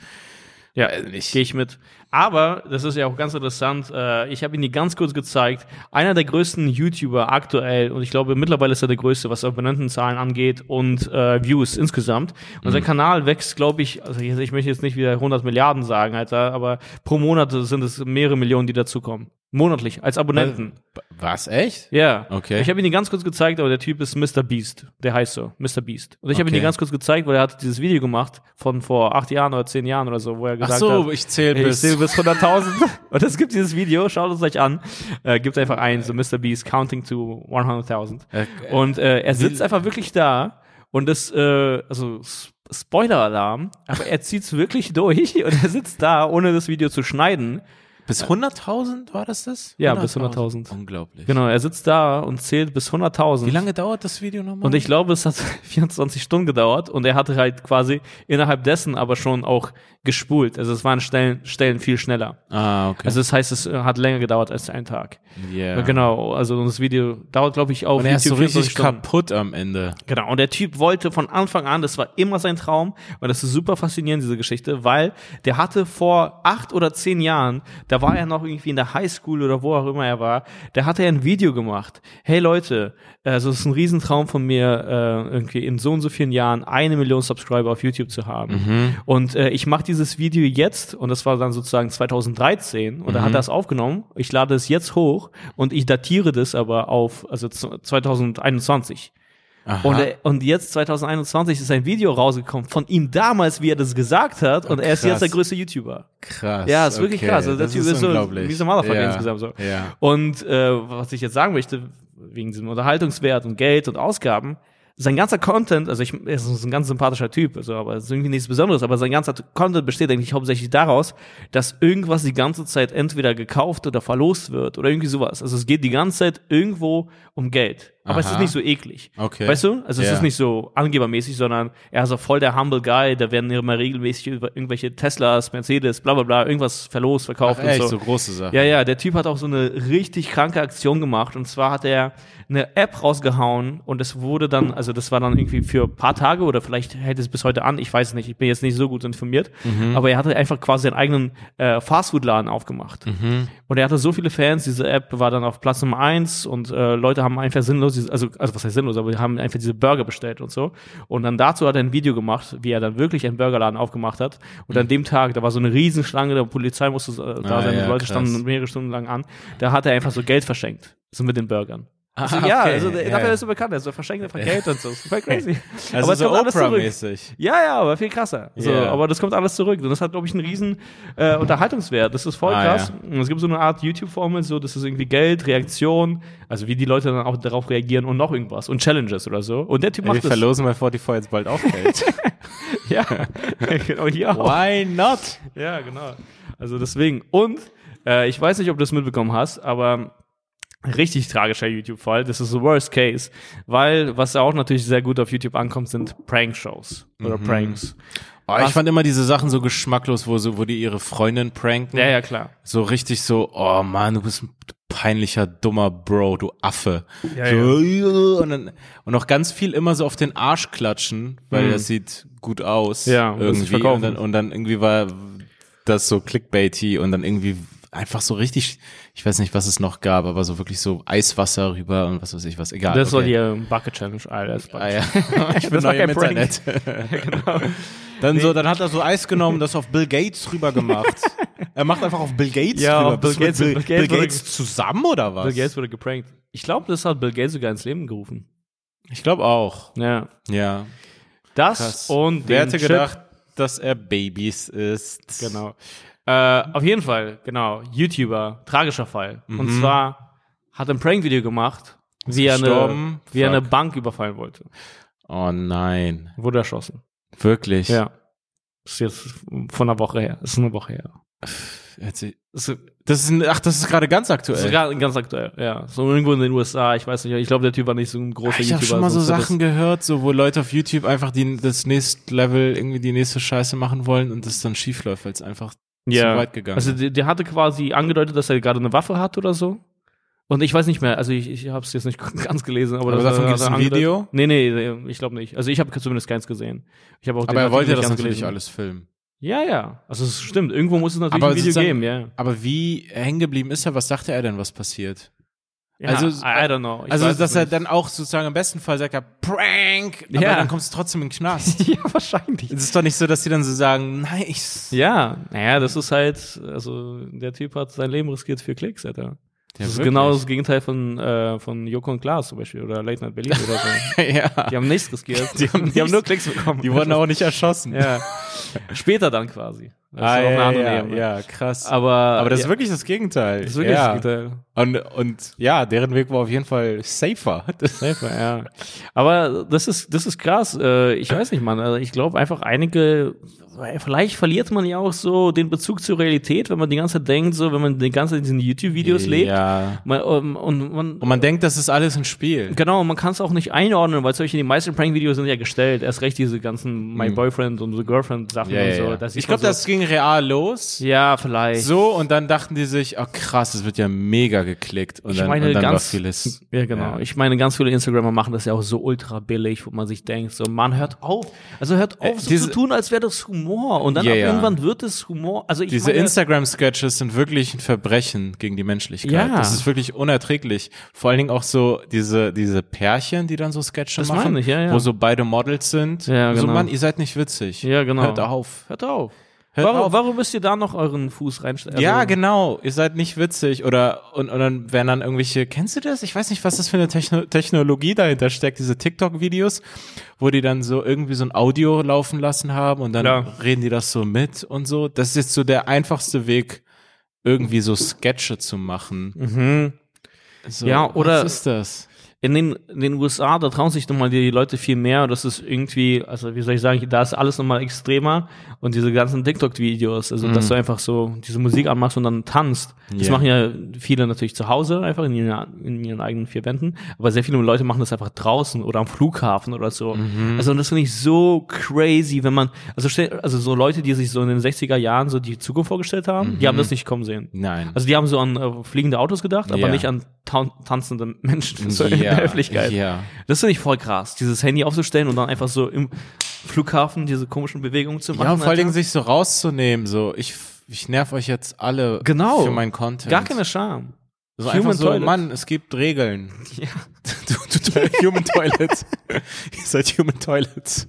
Ja, nicht. gehe ich mit. Aber, das ist ja auch ganz interessant, äh, ich habe ihn dir ganz kurz gezeigt, einer der größten YouTuber aktuell, und ich glaube mittlerweile ist er der größte, was Abonnentenzahlen angeht und äh, Views insgesamt. Und Mhm. sein Kanal wächst, glaube ich, also ich, ich möchte jetzt nicht wieder 100 Milliarden sagen, Alter, aber pro Monat sind es mehrere Millionen, die dazukommen. Monatlich, als Abonnenten. was, echt? Ja. Okay. Ich habe ihn dir ganz kurz gezeigt, aber der Typ ist Mr. Beast. Der heißt so, Mr. Beast. Und ich habe ihn Okay. dir ganz kurz gezeigt, weil er hat dieses Video gemacht von vor acht Jahren oder zehn Jahren oder so, wo er Ach gesagt so, hat, ich zähle ich bis. zähle bis 100.000. Und es gibt dieses Video, schaut es euch an. Äh, gibt einfach ein, so Mr. Beast counting to 100.000. Äh, Und äh, er sitzt einfach wirklich da und das, äh, also Spoiler-Alarm, aber er zieht's wirklich durch und er sitzt da, ohne das Video zu schneiden. Bis 100.000 war das das? Ja, bis 100.000. Unglaublich. Genau, er sitzt da und zählt bis 100.000. Wie lange dauert das Video nochmal? Und ich glaube, es hat 24 Stunden gedauert und er hatte halt quasi innerhalb dessen aber schon auch gespult. Also es waren Stellen, Stellen viel schneller. ah, okay. Also das heißt, es äh, hat länger gedauert als ein Tag. yeah. Genau, also das Video dauert, glaube ich, auf Und er ist so 24 richtig kaputt am Ende. Genau, und der Typ wollte von Anfang an, das war immer sein Traum, und das ist super faszinierend, diese Geschichte, weil der hatte vor acht oder zehn Jahren, da war er noch irgendwie in der Highschool oder wo auch immer er war, da hat er ein Video gemacht. Hey Leute, also es ist ein Riesentraum von mir, äh, irgendwie in so und so vielen Jahren eine Million Subscriber auf YouTube zu haben. Und äh, ich mache dieses Video jetzt, und das war dann sozusagen 2013, und da hat er es aufgenommen. Ich lade es jetzt hoch und ich datiere das aber auf, also z- 2021. Aha. Und, er, und jetzt 2021 ist ein Video rausgekommen von ihm damals, wie er das gesagt hat, und er ist jetzt der größte YouTuber. krass. Ja, ist wirklich okay. krass. Also der das Typ ist so unglaublich. wie so Motherfucker ja. insgesamt so. Ja. Und äh, was ich jetzt sagen möchte, wegen diesem Unterhaltungswert und Geld und Ausgaben, sein ganzer Content, also ich, er ist ein ganz sympathischer Typ, also, aber es ist irgendwie nichts Besonderes, aber sein ganzer Content besteht eigentlich hauptsächlich daraus, dass irgendwas die ganze Zeit entweder gekauft oder verlost wird oder irgendwie sowas. Also es geht die ganze Zeit irgendwo um Geld. Aber es Aha. ist nicht so eklig. Okay. Weißt du? Also es Ja. ist nicht so angebermäßig, sondern er ist auch voll der humble Guy, da werden immer regelmäßig über irgendwelche Teslas, Mercedes, bla bla bla, irgendwas verlost, verkauft Ach, und echt, so. so große Sachen. Ja, ja, der Typ hat auch so eine richtig kranke Aktion gemacht. Und zwar hat er eine App rausgehauen und es wurde dann, also das war dann irgendwie für ein paar Tage oder vielleicht hält es bis heute an, ich weiß es nicht, ich bin jetzt nicht so gut informiert. Mhm. Aber er hatte einfach quasi seinen eigenen äh, Fastfood-Laden aufgemacht. Mhm. Und er hatte so viele Fans, diese App war dann auf Platz Nummer eins und äh, Leute haben einfach sinnlos, diese- also, also was heißt sinnlos, aber die haben einfach diese Burger bestellt und so. Und dann dazu hat er ein Video gemacht, wie er dann wirklich einen Burgerladen aufgemacht hat. Und an dem Tag, da war so eine Riesenschlange, der Polizei musste äh, da Ah, sein, die ja, Leute krass. standen mehrere Stunden lang an. Da hat er einfach so Geld verschenkt. So mit den Burgern. Also, Ah, ja, okay, also der, ja, dafür ja. ist er bekannt. Also er verschenkt einfach Geld und so. Das ist voll crazy. Also aber es so kommt alles zurück. Oprah-mäßig. Ja, ja, aber viel krasser. So, Ja. Aber das kommt alles zurück. Und das hat, glaube ich, einen riesen äh, Unterhaltungswert. Das ist voll Ah, krass. Und es gibt so eine Art YouTube-Formel, so, das ist irgendwie Geld, Reaktion, also wie die Leute dann auch darauf reagieren und noch irgendwas. Und Challenges oder so. Und der Typ wir macht das. verlosen bei 44 jetzt bald auch Geld. Ja, genau, hier auch. Why not? Ja, genau. Also deswegen. Und äh, ich weiß nicht, ob du das mitbekommen hast, aber richtig tragischer YouTube-Fall. Das ist the worst case, weil was auch natürlich sehr gut auf YouTube ankommt, sind Prank-Shows oder Pranks. Oh, ich Was? fand immer diese Sachen so geschmacklos, wo, so, wo die ihre Freundin pranken. Ja, ja, klar. So richtig so, oh Mann, du bist ein peinlicher, dummer Bro, du Affe. Ja, so, Und, dann, und auch ganz viel immer so auf den Arsch klatschen, weil Mhm. das sieht gut aus. Ja, irgendwie. Und dann, und dann irgendwie war das so clickbaity und dann irgendwie einfach so richtig, ich weiß nicht, was es noch gab, aber so wirklich so Eiswasser rüber und was weiß ich was, egal. Das war okay. die äh, Bucket Challenge, Alter. das Ah, Bucket ja. ich bin Das war neu im kein Prank. Internet. genau. Dann so, dann hat er so Eis genommen, das auf Bill Gates rüber gemacht. er macht einfach auf Bill Gates Ja, rüber. auf Bill Gates- Bill, Bill Bill Gates wurde- Gates zusammen oder was? Bill Gates wurde geprankt. Ich glaube, das hat Bill Gates sogar ins Leben gerufen. Ich glaube auch. Ja. Ja. Das Krass. und Wer den hätte Chip- gedacht, dass er Babys ist? Genau. Äh, auf jeden Fall, genau. YouTuber, tragischer Fall. Und zwar hat ein Prank-Video gemacht, wie er, eine, wie er eine. Bank überfallen wollte. Oh nein. Wurde erschossen. Wirklich? Ja. Das ist jetzt von einer Woche her. Das ist eine Woche her. Das ist, ein, ach, das ist gerade ganz aktuell. Das ist gerade ganz aktuell, ja. So irgendwo in den USA, ich weiß nicht, ich glaube, der Typ war nicht so ein großer ich YouTuber. Ich habe schon mal so Sachen gehört, so wo Leute auf YouTube einfach die, das nächste Level irgendwie die nächste Scheiße machen wollen und das dann schief läuft, weil es einfach ja. zu weit gegangen Also der, der hatte quasi angedeutet, dass er gerade eine Waffe hat oder so. Und ich weiß nicht mehr, also ich, ich habe es jetzt nicht ganz gelesen, aber, Aber das davon hat gibt's er ein. Video? Nee, nee, ich glaube nicht. Also ich habe zumindest keins gesehen. Ich habe auch Aber er wollte das natürlich gelesen. alles filmen. Ja, ja. Also es stimmt. Irgendwo muss es natürlich Aber ein Video geben, ja. Aber wie hängen geblieben ist er? Was dachte er denn, was passiert? Ja Also, I, I don't know. Ich also, dass er nicht. dann auch sozusagen im besten Fall sagt, er, Prank, aber Ja. dann kommst du trotzdem in den Knast. ja, wahrscheinlich. es ist doch nicht so, dass die dann so sagen, nice. Ja, naja, das ist halt, also der Typ hat sein Leben riskiert für Klicks, Alter. Ja, das ist wirklich. genau das Gegenteil von, äh, von Joko und Klaas zum Beispiel oder Late Night Berlin oder so. ja. Die haben nichts riskiert. Die haben die haben nur Klicks bekommen. Die wurden auch nicht erschossen. Ja. Später dann quasi. Ah, ja, ja, ja, krass. Aber, Aber das ja, ist wirklich das Gegenteil. das ist wirklich ja. das Gegenteil. Und, und ja, deren Weg war auf jeden Fall safer. Safer, ja. Aber das ist, das ist krass. Äh, Ich weiß nicht, Mann. Also ich glaube einfach einige, vielleicht verliert man ja auch so den Bezug zur Realität, wenn man die ganze Zeit denkt, so, wenn man die ganze Zeit in diesen YouTube-Videos lebt. Ja. Man, um, und man, Und man denkt, das ist alles ein Spiel. Genau, man kann es auch nicht einordnen, weil solche die meisten Prank-Videos sind ja gestellt. Erst recht diese ganzen My Boyfriend und The Girlfriend Sachen. Ja, und so. Ich glaube, man das ging real los. Ja, vielleicht. So, und dann dachten die sich, oh krass, das wird ja mega geklickt. Und Ich dann, meine, und dann war ganz- vieles. Ja, genau. Ja. Ich meine, ganz viele Instagrammer machen das ja auch so ultra billig, wo man sich denkt, so, Mann, hört auf. Also hört auf, so diese- zu tun, als wäre das Humor. Und dann Ja, ja. irgendwann wird es Humor. Also ich Diese Instagram-Sketches sind wirklich ein Verbrechen gegen die Menschlichkeit. Ja. Das ist wirklich unerträglich. Vor allen Dingen auch so diese, diese Pärchen, die dann so Sketche Das machen, ich, ja, ja. wo so beide Models sind. Ja, So, genau. Mann, ihr seid nicht witzig. Ja, genau. Hört auf. Hört auf. Warum, warum müsst ihr da noch euren Fuß reinstellen? ja, Also- genau. Ihr seid nicht witzig. Oder, und, und dann werden dann irgendwelche, kennst du das? Ich weiß nicht, was das für eine Techno Technologie dahinter steckt, diese TikTok-Videos, wo die dann so irgendwie so ein Audio laufen lassen haben und dann Klar. reden die das so mit und so. Das ist jetzt so der einfachste Weg, irgendwie so Sketche zu machen. Mhm. So, Ja, oder- Was ist das? In den, in den USA, da trauen sich nochmal die Leute viel mehr. Das ist irgendwie, also wie soll ich sagen, da ist alles nochmal extremer. Und diese ganzen TikTok-Videos, also dass du einfach so diese Musik anmachst und dann tanzt. Das machen ja viele natürlich zu Hause, einfach in ihren, in ihren eigenen vier Wänden. Aber sehr viele Leute machen das einfach draußen oder am Flughafen oder so. Also und das finde ich so crazy, wenn man, also, stell, also so Leute, die sich so in den 60er Jahren so die Zukunft vorgestellt haben, die haben das nicht kommen sehen. Nein. Also die haben so an äh, fliegende Autos gedacht, aber Ja. nicht an tan tanzende Menschen in Ja, der Öffentlichkeit. ja. Das finde ich voll krass, dieses Handy aufzustellen und dann einfach so im Flughafen diese komischen Bewegungen zu machen. ja, und vor allen Dingen sich so rauszunehmen, so, ich, ich nerv euch jetzt alle Genau. für meinen Content. Gar keine Scham. So Human einfach so, Toilet. Mann, es gibt Regeln. Ja. Du, du, du Human Toilet. Ihr seid Human Toilets.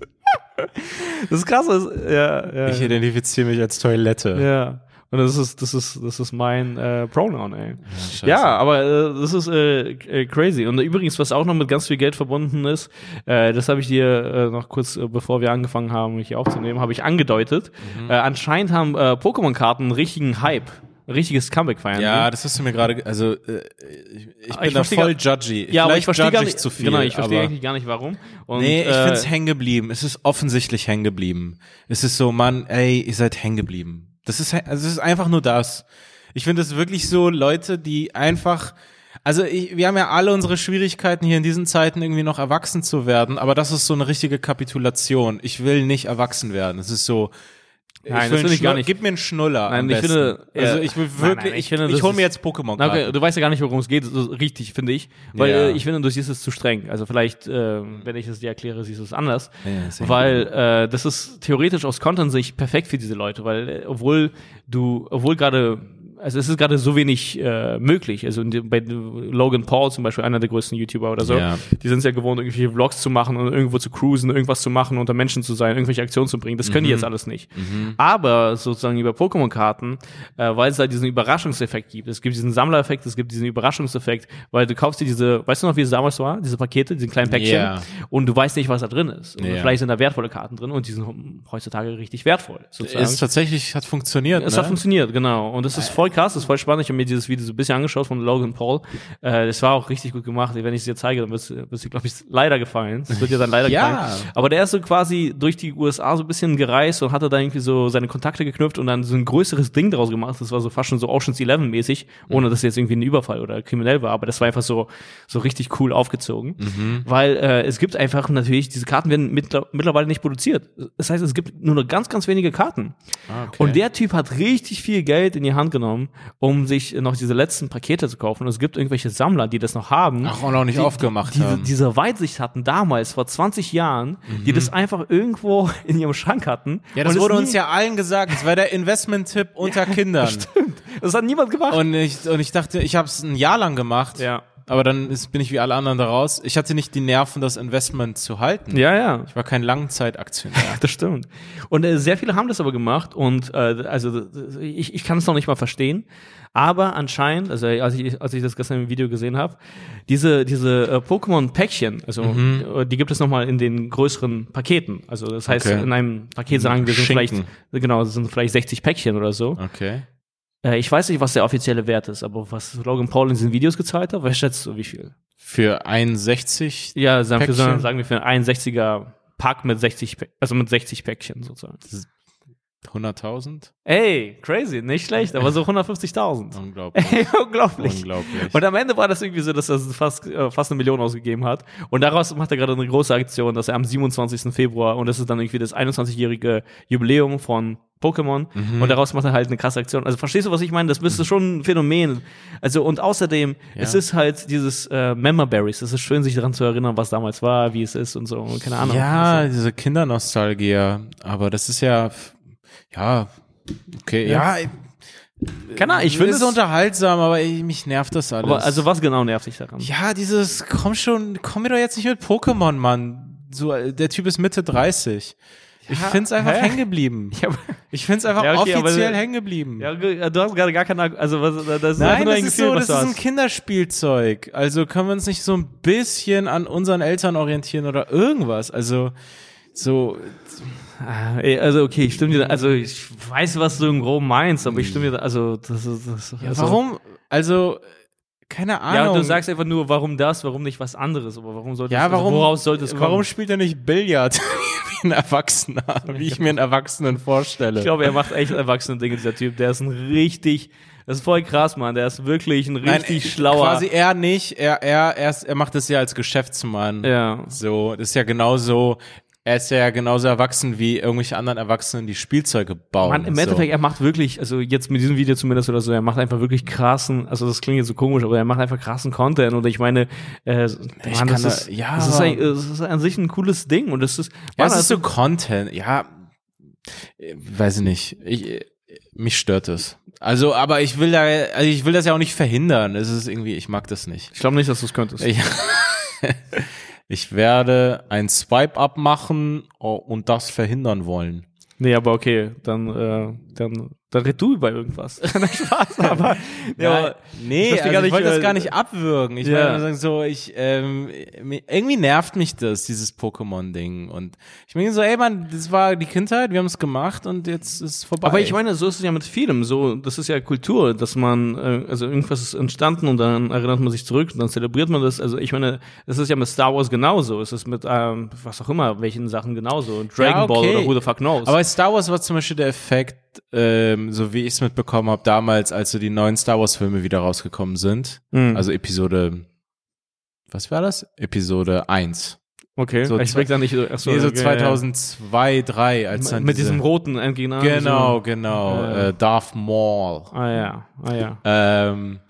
Das ist krass. Das, ja, ja. Ich identifiziere mich als Toilette. ja. Und das ist, das ist, das ist mein äh, Pronoun, ey. scheiße. Ja, aber äh, das ist äh, äh, crazy. Und übrigens, was auch noch mit ganz viel Geld verbunden ist, äh, das habe ich dir äh, noch kurz, äh, bevor wir angefangen haben, hier aufzunehmen, habe ich angedeutet. Mhm. Äh, anscheinend haben äh, Pokémon-Karten einen richtigen Hype, ein richtiges Comeback feiern. Ja, das hast du mir gerade, also äh, ich, ich Ah, bin ich da voll judgy. ja, aber ich verstehe gar ich nicht, zu viel. genau, ich verstehe eigentlich gar nicht warum. Und, Nee, ich äh, find's hängen geblieben. Es ist offensichtlich hängen geblieben. Es ist so, Mann, ey, ihr seid hängen geblieben. Das ist, also es ist einfach nur das. Ich finde es wirklich so Leute, die einfach, also ich, wir haben ja alle unsere Schwierigkeiten hier in diesen Zeiten irgendwie noch erwachsen zu werden, aber das ist so eine richtige Kapitulation. Ich will nicht erwachsen werden. Es ist so, Nein, das will ich gar nicht. Gib mir einen Schnuller. Nein, ich besten. finde, äh, also ich will nein, wirklich, nein, ich ich, finde, ich, hole mir jetzt Pokémon. Okay, du weißt ja gar nicht, worum es geht, so richtig, finde ich. Weil Ja. äh, ich finde, du siehst es zu streng. Also vielleicht, äh, wenn ich es dir erkläre, siehst du es anders. Ja, weil äh, das ist theoretisch aus Content-Sicht perfekt für diese Leute, weil äh, obwohl du, obwohl gerade also es ist gerade so wenig äh, möglich. Also bei Logan Paul zum Beispiel, einer der größten YouTuber oder so, Ja. die sind es ja gewohnt, irgendwelche Vlogs zu machen und irgendwo zu cruisen, irgendwas zu machen, unter Menschen zu sein, irgendwelche Aktionen zu bringen. Das können Mhm. die jetzt alles nicht. Aber sozusagen über Pokémon-Karten, äh, weil es da diesen Überraschungseffekt gibt. Es gibt diesen Sammlereffekt, es gibt diesen Überraschungseffekt, weil du kaufst dir diese, weißt du noch, wie es damals war, diese Pakete, diese kleinen Päckchen, Ja. und du weißt nicht, was da drin ist. Und Ja. vielleicht sind da wertvolle Karten drin und die sind heutzutage richtig wertvoll. Sozusagen. Es tatsächlich hat funktioniert. Es ne? hat funktioniert, genau. Und es ist voll krass, das ist voll spannend. Ich habe mir dieses Video so ein bisschen angeschaut von Logan Paul. Äh, das war auch richtig gut gemacht. Wenn ich es dir zeige, dann wird es dir, glaube ich, leider gefallen. Das wird dir dann leider Ja. gefallen. Aber der ist so quasi durch die USA so ein bisschen gereist und hatte da irgendwie so seine Kontakte geknüpft und dann so ein größeres Ding draus gemacht. Das war so fast schon so Ocean's Eleven mäßig, ohne dass jetzt irgendwie ein Überfall oder kriminell war. Aber das war einfach so, so richtig cool aufgezogen. Weil äh, es gibt einfach natürlich, diese Karten werden mittler- mittlerweile nicht produziert. Das heißt, es gibt nur noch ganz, ganz wenige Karten. Ah, okay. Und der Typ hat richtig viel Geld in die Hand genommen, um sich noch diese letzten Pakete zu kaufen. Und es gibt irgendwelche Sammler, die das noch haben. Ach, und auch nicht die, aufgemacht die, diese, haben. diese Weitsicht hatten damals, vor 20 Jahren, die das einfach irgendwo in ihrem Schrank hatten. Mhm. ja, das wurde uns ja allen gesagt. Das war der Investment-Tipp unter Kindern. Das hat niemand gemacht. Und ich, und ich dachte, ich habe es ein Jahr lang gemacht. ja. Aber dann ist, bin ich wie alle anderen da raus. Ich hatte nicht die Nerven, das Investment zu halten. Ja, ja. Ich war kein Langzeitaktionär. Das stimmt. Und äh, sehr viele haben das aber gemacht und äh, also ich, ich kann es noch nicht mal verstehen. Aber anscheinend, also als ich, als ich das gestern im Video gesehen habe, diese, diese äh, Pokémon-Päckchen, also äh, die gibt es nochmal in den größeren Paketen. Also das heißt, Okay. in einem Paket sagen wir, sind vielleicht, Schinken. genau, es sind vielleicht 60 Päckchen oder so. Okay. Äh, ich weiß nicht, was der offizielle Wert ist, aber was Logan Paul in diesen Videos gezahlt hat, wer schätzt du, wie viel? Für 61 Ja, sagen, wir, Päckchen? sagen wir für einen 61er Pack mit 60, Pä- also mit 60 Päckchen sozusagen. 100.000? Ey, crazy, nicht schlecht, aber so 150.000. Unglaublich. Ey, unglaublich. Unglaublich. Und am Ende war das irgendwie so, dass er fast, äh, fast eine Million ausgegeben hat. Und daraus macht er gerade eine große Aktion, dass er am 27. Februar, und das ist dann irgendwie das 21-jährige Jubiläum von Pokémon, Mhm. und daraus macht er halt eine krasse Aktion. Also verstehst du, was ich meine? Das ist schon ein Phänomen. Also, und außerdem, es ist halt dieses äh, Memberberries. Es ist schön, sich daran zu erinnern, was damals war, wie es ist und so. Keine Ahnung. Ja, Also, diese Kindernostalgie. Aber das ist ja, ja, okay, ja. keine Ahnung, ich finde finde es es unterhaltsam, aber ich, mich nervt das alles. aber also was genau nervt dich daran? ja, dieses, komm schon, komm mir doch jetzt nicht mit Pokémon, Mann. So, äh, der Typ ist Mitte 30. Ich find's einfach hä? hängen geblieben. Ja, Ich find's einfach Ja, okay, offiziell hängen geblieben. Ja, ge- du hast gerade gar keine, also was, das ist Nein, nur das ein ist Gefühl, so, was das ist ein. Kinderspielzeug. Also können wir uns nicht so ein bisschen an unseren Eltern orientieren oder irgendwas. Also so, Also okay, ich stimme dir, also ich weiß, was du im Groben meinst, aber ich stimme dir, also das ist, das, ja, also, warum? Also keine Ahnung. Ja, du sagst einfach nur, warum das, warum nicht was anderes, aber warum sollte Ja, es, warum, also woraus sollte es kommen? warum spielt er nicht Billard wie ein Erwachsener, wie ich mir einen Erwachsenen vorstelle? ich glaube, er macht echt erwachsene Dinge, dieser Typ. Der ist ein richtig, das ist voll krass, Mann. Der ist wirklich ein Nein, richtig schlauer. Quasi er nicht, er, er, er, ist, er macht das ja als Geschäftsmann. ja. So, das ist ja genauso, er ist ja genauso erwachsen wie irgendwelche anderen Erwachsenen, die Spielzeuge bauen. Mann, im so. Endeffekt, er macht wirklich, also jetzt mit diesem Video zumindest oder so, er macht einfach wirklich krassen, also das klingt jetzt so komisch, aber er macht einfach krassen Content und ich meine, äh, Mann, kann das, da- ist, ja, das, ist ein, das ist an sich ein cooles Ding und das ist, Ja, Mann, es ist das so Content, ja, weiß ich nicht. Ich, mich stört es. Also, aber ich will da, also ich will das ja auch nicht verhindern. Es ist irgendwie, ich mag das nicht. ich glaube nicht, dass du es könntest. Ich, ich werde ein Swipe-Up machen oh, und das verhindern wollen. Nee, aber okay, dann, äh, dann, dann red du über irgendwas. Nein, Spaß, aber, ja, aber nee, verstehe also gar ich wollte äh, das gar nicht abwürgen. Ich ja. wollte nur sagen, so, ich, ähm, irgendwie nervt mich das, dieses Pokémon-Ding. Und ich meine so, ey Mann, das war die Kindheit, wir haben es gemacht und jetzt ist es vorbei. Aber ich meine, so ist es ja mit vielem. So, das ist ja Kultur, dass man, äh, also irgendwas ist entstanden und dann erinnert man sich zurück und dann zelebriert man das. Also ich meine, das ist ja mit Star Wars genauso. Es ist mit ähm, was auch immer, welchen Sachen genauso. Dragon Ja, Ball okay. oder who the fuck knows. Aber bei Star Wars war zum Beispiel der Effekt, ähm, so wie ich es mitbekommen habe, damals, als so die neuen Star Wars-Filme wieder rausgekommen sind. Mhm. Also Episode, was war das? Episode 1. okay, so ich da nicht. Ach so, nee, so okay, 2002, 3, als ja. dann Mit diese, diesem roten Endgegner. Genau, So. genau. Äh. Äh, Darth Maul. Ah ja, ah ja. Ähm,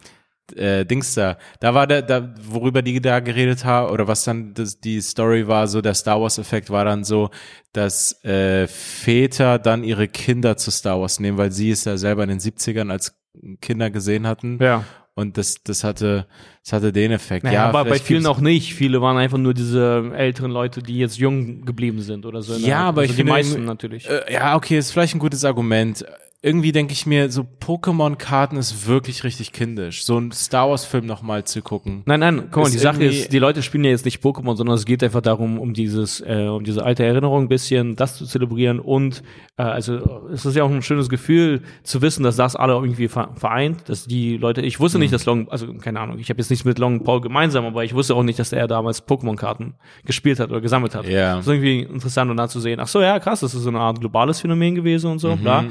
äh, Dings da. Da war der, da, worüber die da geredet haben, oder was dann das, die Story war, so der Star Wars-Effekt war dann so, dass äh, Väter dann ihre Kinder zu Star Wars nehmen, weil sie es ja selber in den 70ern als Kinder gesehen hatten. Ja. Und das, das hatte, das hatte den Effekt. Naja, ja, aber bei vielen auch nicht. Viele waren einfach nur diese älteren Leute, die jetzt jung geblieben sind oder so. Ja, aber also ich die finde meisten natürlich. Äh, ja, okay, ist vielleicht ein gutes Argument. Irgendwie denke ich mir, so Pokémon-Karten ist wirklich richtig kindisch. So ein Star Wars-Film nochmal zu gucken. Nein, nein, guck mal, die Sache ist, die Leute spielen ja jetzt nicht Pokémon, sondern es geht einfach darum, um dieses, äh, um diese alte Erinnerung ein bisschen, das zu zelebrieren und äh, also es ist ja auch ein schönes Gefühl zu wissen, dass das alle irgendwie ver vereint, dass die Leute, ich wusste Mhm. nicht, dass Long, also keine Ahnung, ich habe jetzt nichts mit Long Paul gemeinsam, aber ich wusste auch nicht, dass er damals Pokémon-Karten gespielt hat oder gesammelt hat. Ja. Das ist irgendwie interessant und da zu sehen, ach so, ja, krass, das ist so eine Art globales Phänomen gewesen und so, Mhm, bla.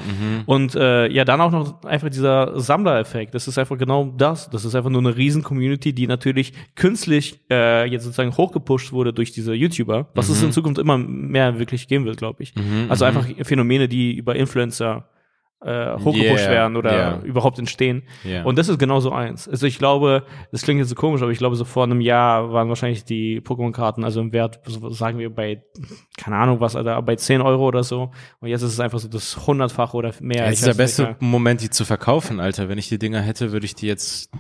Und äh, ja, dann auch noch einfach dieser Sammlereffekt. Das ist einfach genau das. Das ist einfach nur eine riesen Community, die natürlich künstlich äh, jetzt sozusagen hochgepusht wurde durch diese YouTuber, was Mhm. es in Zukunft immer mehr wirklich geben wird, glaube ich. Also einfach Phänomene, die über Influencer äh, hochgepusht Yeah, werden oder yeah. überhaupt entstehen. Yeah. Und das ist genau so eins. Also ich glaube, das klingt jetzt so komisch, aber ich glaube, so vor einem Jahr waren wahrscheinlich die Pokémon-Karten, also im Wert, sagen wir bei, keine Ahnung was, Alter, bei 10 Euro oder so. Und jetzt ist es einfach so das hundertfache oder mehr. Ja, es ist der beste. Moment, die zu verkaufen, Alter. Wenn ich die Dinger hätte, würde ich die jetzt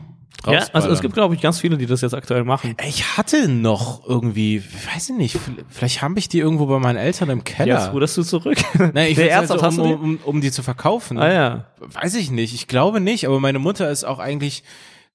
Ja, also es gibt, glaube ich, ganz viele, die das jetzt aktuell machen. Ich hatte noch irgendwie, weiß ich nicht, vielleicht habe ich die irgendwo bei meinen Eltern im Keller. Jetzt ruderst du zurück. Nein, ich Der will halt so, um, um, um die zu verkaufen. Ah ja. Weiß ich nicht. Ich glaube nicht, aber meine Mutter ist auch eigentlich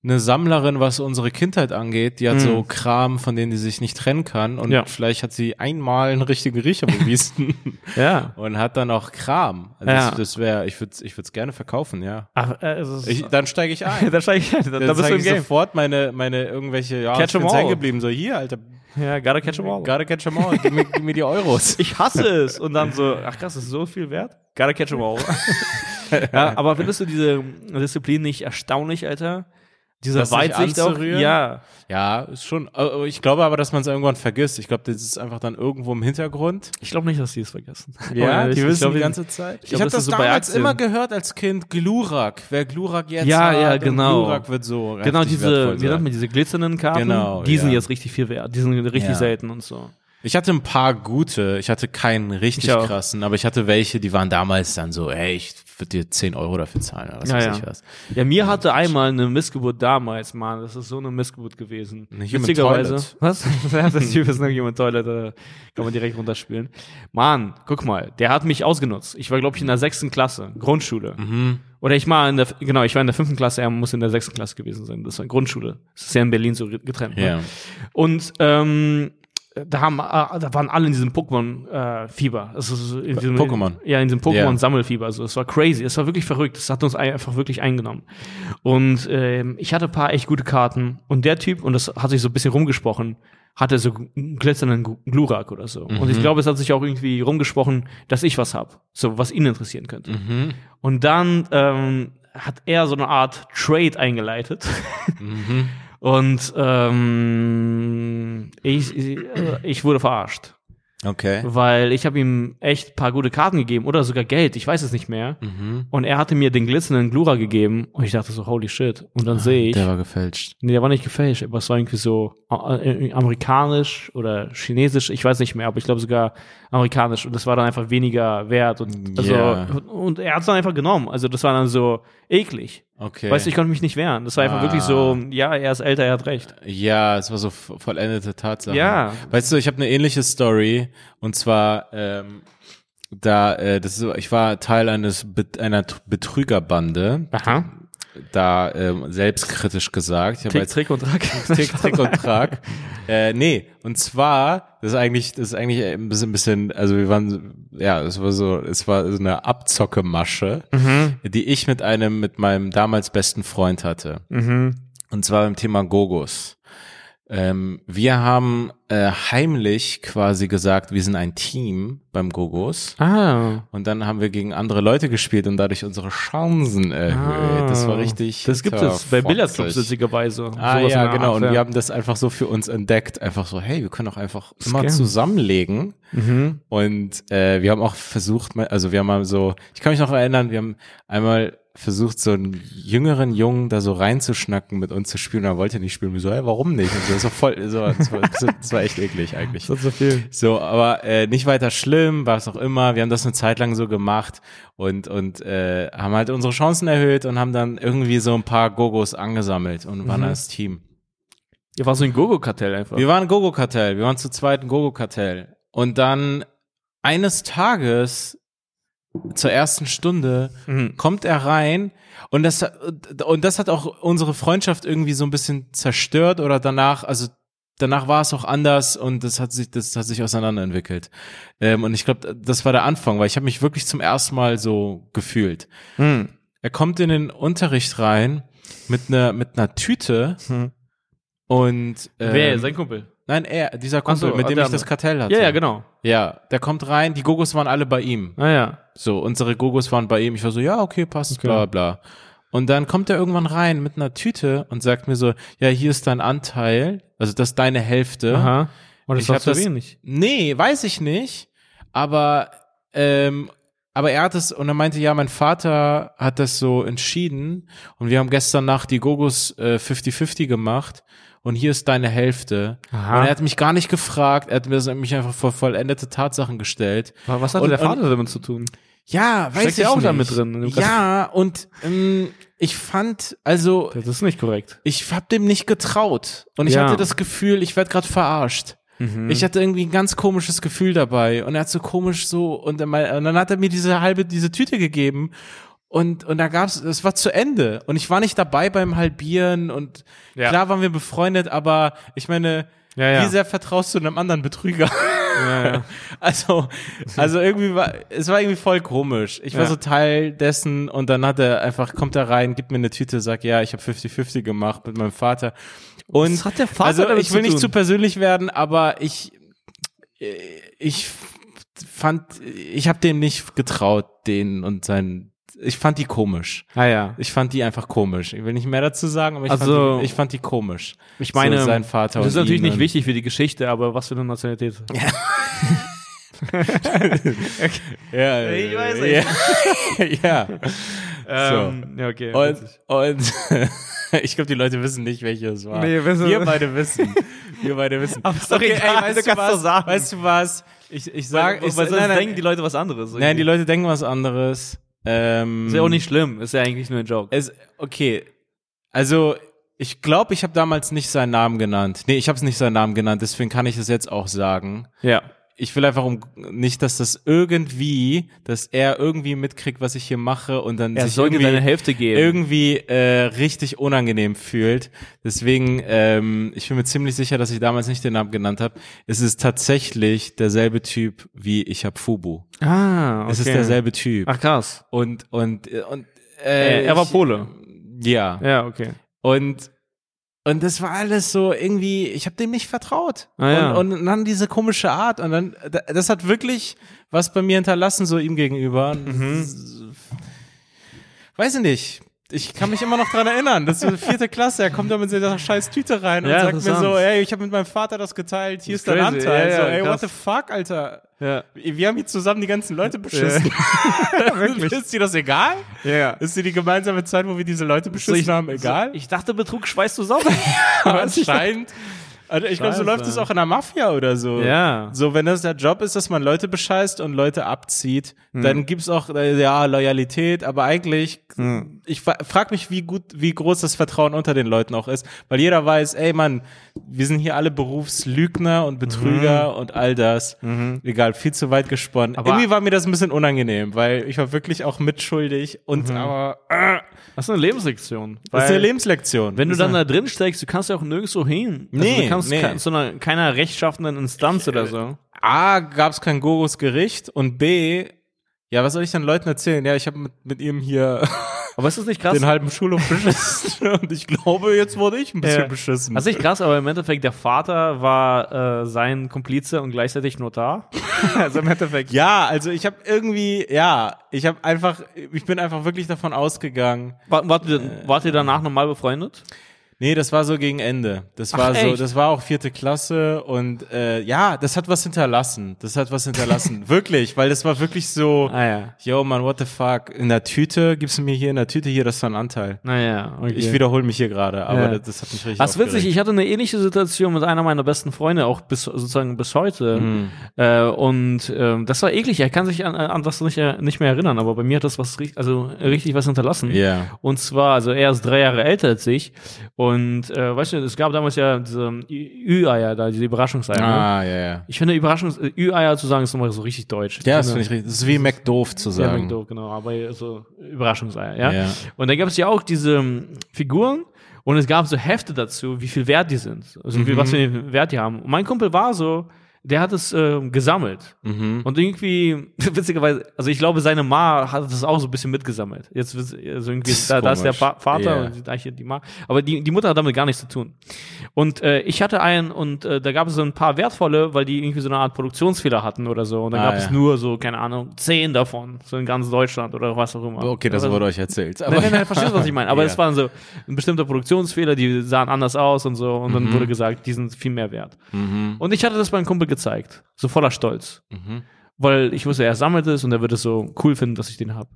eine Sammlerin, was unsere Kindheit angeht. Die hat so Kram, von denen die sich nicht trennen kann. Und Mhm. Ja. vielleicht hat sie einmal einen richtigen Riecher bewiesen Ja. und hat dann auch Kram. Also Ja. Das, das wäre, ich würde ich würde es gerne verkaufen, ja. Ach, äh, es ist, Ich, dann steige ich ein. da steig ich ein. Da, da Dann bist du im ich Game. sofort meine, meine irgendwelche, ja, Catch ich all. hängen geblieben. So, hier, Alter, Ja, gotta catch 'em all. gotta catch 'em all, gib mir, gib mir die Euros. Ich hasse es. Und dann so, ach krass, das ist so viel wert. Gotta catch 'em all. ja, aber findest du diese Disziplin nicht erstaunlich, Alter? Diese Das sich Weitsicht auch? anzurühren? Ja. Ja, ist schon. äh, Ich glaube aber, dass man es irgendwann vergisst. Ich glaube, das ist einfach dann irgendwo im Hintergrund. Ich glaube nicht, dass die es vergessen. Ja, die wissen glaub, die ganze Zeit. ich Ich, habe das das damals Aktien. immer gehört als Kind. Glurak. Wer Glurak jetzt Ja, hat, ja, genau. Glurak wird so Genau, diese, wie nennt man diese glitzernden Karten? Genau, Die sind ja. jetzt richtig viel wert. Die sind richtig Ja. selten und so. Ich hatte ein paar gute. Ich hatte keinen richtig krassen, aber ich hatte welche, die waren damals dann so, ey, ich würde dir 10 Euro dafür zahlen oder was Ja, weiß ja. ich was. Ja, mir hatte einmal eine Missgeburt damals, Mann. Das ist so eine Missgeburt gewesen. Eine Human Witzigerweise. Toilet. Was? Ja, das Typ ist eine Human Toilet, da kann man direkt runterspielen. Mann, guck mal, der hat mich ausgenutzt. Ich war, glaube ich, in der sechsten Klasse, Grundschule. Mhm. Oder ich war in der, genau, ich war in der fünften Klasse, er muss in der sechsten Klasse gewesen sein. Das war Grundschule. Das ist ja in Berlin so getrennt. ne? Ja. Und ähm, da haben, äh, da waren alle in diesem Pokémon-Fieber. In diesem, Pokémon. Ja, in diesem. Pokémon-Sammelfieber. Also es war crazy. Es war wirklich verrückt. Es hat uns ein- einfach wirklich eingenommen. Und ähm, ich hatte ein paar echt gute Karten. Und der Typ, und das hat sich so ein bisschen rumgesprochen, hatte so einen glitzernden Glu- Glurak oder so. Und ich glaube, es hat sich auch irgendwie rumgesprochen, dass ich was hab. So, was ihn interessieren könnte. Mhm. Und dann ähm, hat er so eine Art Trade eingeleitet. Mhm. Und ähm, ich, ich, wurde verarscht. Okay. Weil ich habe ihm echt ein paar gute Karten gegeben oder sogar Geld, ich weiß es nicht mehr. Mhm. Und er hatte mir den glitzernden Glura gegeben und ich dachte so, holy shit. Und dann sehe ich, Der war gefälscht. nee, der war nicht gefälscht, aber es war irgendwie so äh, äh, amerikanisch oder chinesisch, ich weiß nicht mehr, aber ich glaube sogar amerikanisch und das war dann einfach weniger wert und also Ja. und er hat es dann einfach genommen. Also das war dann so eklig. Okay. Weißt du, ich konnte mich nicht wehren. Das war einfach Ah. wirklich so, ja, er ist älter, er hat recht. Ja, es war so vollendete Tatsache. Ja. Weißt du, ich habe eine ähnliche Story und zwar ähm, da äh, das ist, ich war Teil eines einer Betrügerbande, Aha. Da ähm, selbstkritisch gesagt. Tick, Trick und Track. Tick, Trick und Trag. äh, nee, und zwar, das ist eigentlich, das ist eigentlich ein bisschen, ein bisschen, also wir waren, ja, es war so, es war so eine Abzockemasche, Mhm. die ich mit einem, mit meinem damals besten Freund hatte. Mhm. Und zwar beim Thema Gogos. Ähm, wir haben äh, heimlich quasi gesagt, wir sind ein Team beim Gogos. Ah. Und dann haben wir gegen andere Leute gespielt und dadurch unsere Chancen erhöht. Das war richtig. Ah. Das gibt es bei Billardclubs witzigerweise. Ah ja, genau. Art, Und ja. wir haben das einfach so für uns entdeckt. Einfach so, hey, wir können auch einfach immer Scam. zusammenlegen. Mhm. Und äh, wir haben auch versucht, also wir haben mal so, ich kann mich noch erinnern, wir haben einmal versucht, so einen jüngeren Jungen da so reinzuschnacken, mit uns zu spielen. Und er wollte nicht spielen. Wir so, hey, warum nicht? Und so, war voll, so, das, war, das war echt eklig eigentlich. Ist so viel. So, aber äh, nicht weiter schlimm, was auch immer. Wir haben das eine Zeit lang so gemacht und und äh, haben halt unsere Chancen erhöht und haben dann irgendwie so ein paar Gogos angesammelt und waren Mhm. als Team. Ihr war so ein Gogo-Kartell einfach. Wir waren ein Gogo-Kartell, wir waren zu zweit ein Gogo-Kartell. Und dann eines Tages zur ersten Stunde Mhm. kommt er rein und das und das hat auch unsere Freundschaft irgendwie so ein bisschen zerstört oder danach, also danach war es auch anders und das hat sich das hat sich auseinanderentwickelt. Ähm, und ich glaube, das war der Anfang, weil ich habe mich wirklich zum ersten Mal so gefühlt. Hm. Er kommt in den Unterricht rein mit einer mit einer Tüte Hm. und ähm, Wer? Sein Kumpel. Nein, er, dieser Kumpel, so, mit dem ich das. Kartell hatte. Ja, ja, genau. Ja, der kommt rein, die Gogos waren alle bei ihm. Ah ja. So, unsere Gogos waren bei ihm. Ich war so, ja, okay, passt, Okay. bla bla. Und dann kommt er irgendwann rein mit einer Tüte und sagt mir so, ja, hier ist dein Anteil, also das ist deine Hälfte. Aha. Und das Ich zu das- wenig. Nee, weiß ich nicht. Aber, ähm, aber er hat es, und er meinte, ja, mein Vater hat das so entschieden und wir haben gestern Nacht die Gogos äh, 50-50 gemacht und hier ist deine Hälfte. Aha. Und er hat mich gar nicht gefragt, er hat mich einfach vor vollendete Tatsachen gestellt. Was hatte Und- der und- Vater damit zu tun? Ja, weiß Steckt ich ja auch nicht. da mit drin Ja, und ähm, ich fand, also Das ist nicht korrekt. ich hab dem nicht getraut und ich Ja. hatte das Gefühl, ich werd gerade verarscht. Mhm. Ich hatte irgendwie ein ganz komisches Gefühl dabei und er hat so komisch so und, mal, und dann hat er mir diese halbe diese Tüte gegeben und und da gab's es war zu Ende und ich war nicht dabei beim Halbieren und Ja. klar waren wir befreundet, aber ich meine, Ja, ja. wie sehr vertraust du einem anderen Betrüger? Also, also irgendwie war, es war irgendwie voll komisch. Ich war so Teil dessen und dann hat er einfach, kommt er rein, gibt mir eine Tüte, sagt, ja, ich habe 50-50 gemacht mit meinem Vater. Und Was hat der Vater also ich will nicht zu persönlich werden, aber ich, ich fand, ich habe dem nicht getraut, den und seinen, ich fand die komisch. Ah ja. Ich fand die einfach komisch. Ich will nicht mehr dazu sagen, aber ich, Also- fand, die, ich fand die komisch. Ich meine, so sein Vater das ist natürlich nicht wichtig für die Geschichte, aber was für eine Nationalität? Ja, Ich weiß nicht. ja. Ähm, ja, okay. Und, und ich glaube, die Leute wissen nicht, welche es war. Nee, wissen- wir beide wissen. Wir beide wissen. Aber ist doch egal, du kannst was? doch sagen. Weißt du was? Ich, ich sag, Weil- weil sonst nein, nein, denken die Leute was anderes. nein, die Leute denken was anderes. Ähm, Ist ja auch nicht schlimm, ist ja eigentlich nur ein Joke. Es, okay, also ich glaube, ich habe damals nicht seinen Namen genannt. Nee, ich habe es nicht seinen Namen genannt, deswegen kann ich es jetzt auch sagen. Ja. Ich will einfach um nicht, dass das irgendwie, dass er irgendwie mitkriegt, was ich hier mache und dann Er sich irgendwie deine Hälfte geben. irgendwie äh, richtig unangenehm fühlt. Deswegen, ähm, ich bin mir ziemlich sicher, dass ich damals nicht den Namen genannt habe. Es ist tatsächlich derselbe Typ wie ich hab Fubu. ah, okay. Es ist derselbe Typ. Ach krass. Und und und Äh, er war Pole. Ja. Ja, okay. Und und das war alles so irgendwie, ich habe dem nicht vertraut. Ah, ja. und, und dann diese komische Art und dann das hat wirklich was bei mir hinterlassen so ihm gegenüber. Mhm. Weiß ich nicht. Ich kann mich immer noch dran erinnern. Das ist so vierte Klasse. Er kommt da mit seiner scheiß Tüte rein und Ja, sagt mir so, ey, ich habe mit meinem Vater das geteilt. Hier ist ist dein crazy. Anteil. Ja, so, ja, ey, krass. what the fuck, Alter? Ja. Wir haben hier zusammen die ganzen Leute beschissen. Wirklich? Ist dir das egal? Ja. Ist dir die gemeinsame Zeit, wo wir diese Leute beschissen ich, haben, egal? So, ich dachte, Betrug schweißt du sauber. Aber anscheinend. Also ich glaube, so läuft es auch in der Mafia oder so. Ja. So, wenn das der Job ist, dass man Leute bescheißt und Leute abzieht, Hm. dann gibt's auch, äh, ja, Loyalität, aber eigentlich, Hm. ich fra- frag mich, wie gut, wie groß das Vertrauen unter den Leuten auch ist, weil jeder weiß, ey Mann, wir sind hier alle Berufslügner und Betrüger und all das. Egal, viel zu weit gesponnen. Mhm. Aber- Irgendwie war mir das ein bisschen unangenehm, weil ich war wirklich auch mitschuldig und Mhm. aber äh, Das ist eine Lebenslektion. das ist eine Lebenslektion. Wenn du dann da drin steckst, du kannst ja auch nirgendwo hin. Also Nee, du kannst nee. zu einer, keiner rechtschaffenden Instanz oder so. A, gab es kein Gogos Gericht und B, ja, was soll ich dann Leuten erzählen? Ja, ich habe mit, mit ihm hier Aber ist das nicht krass? den halben Schulhof beschissen und ich glaube, jetzt wurde ich ein bisschen Ja. beschissen. Das ist nicht krass, aber im Endeffekt, der Vater war äh, sein Komplize und gleichzeitig Notar. also im Endeffekt. ja, also ich habe irgendwie, ja, ich habe einfach, ich bin einfach wirklich davon ausgegangen. War, wart, ihr, wart ihr danach normal befreundet? Nee, das war so gegen Ende. Das Ach, war so, echt? das war auch vierte Klasse und äh, ja, das hat was hinterlassen. Das hat was hinterlassen, wirklich, weil das war wirklich so. Ah ja. Yo, man, what the fuck? In der Tüte, gibst du mir hier in der Tüte hier, das ist ein Anteil. Naja, okay. Ich wiederhole mich hier gerade, aber Ja. das, das hat mich richtig Das ist witzig, ich hatte eine ähnliche Situation mit einer meiner besten Freunde, auch bis sozusagen bis heute. Mhm. Äh, und ähm, das war eklig. Er kann sich an, an das nicht, äh, nicht mehr erinnern, aber bei mir hat das was also richtig was hinterlassen. Ja. Und zwar, also er ist drei Jahre älter als ich und Und äh, weißt du, es gab damals ja diese Ü-Eier da, diese Überraschungseier. ne? Ah, ja, ja. Ich finde Überraschungs äh, Ü-Eier zu sagen ist nochmal so richtig deutsch. Ja, das finde ich richtig. Das ist wie McDoof zu Ja, sagen. McDo, genau, aber so Überraschungseier, ja. Ja. Und da gab es ja auch diese ähm, Figuren und es gab so Hefte dazu, wie viel wert die sind, also wie, was für einen Wert die haben. Und mein Kumpel war so, der hat es ähm, gesammelt. Mhm. Und irgendwie, witzigerweise, also ich glaube, seine Ma hat das auch so ein bisschen mitgesammelt. Jetzt also irgendwie, ist da, da ist der. Pa- Vater Ja. und da hier die Ma. Aber die, die Mutter hat damit gar nichts zu tun. Und äh, ich hatte einen und äh, da gab es so ein paar wertvolle, weil die irgendwie so eine Art Produktionsfehler hatten oder so. Und dann Ah, gab ja. es nur so, keine Ahnung, zehn davon, so in ganz Deutschland oder was auch immer. Okay, das Aber- wurde euch erzählt. Nein, nein, nein, verstehst du, was ich meine? Aber es waren so ein bestimmter Produktionsfehler, die sahen anders aus und so. Und dann Mhm. wurde gesagt, die sind viel mehr wert. Und ich hatte das meinem Kumpel gezeigt. So voller Stolz. Mhm. Weil ich wusste, er sammelt es und er wird es so cool finden, dass ich den habe.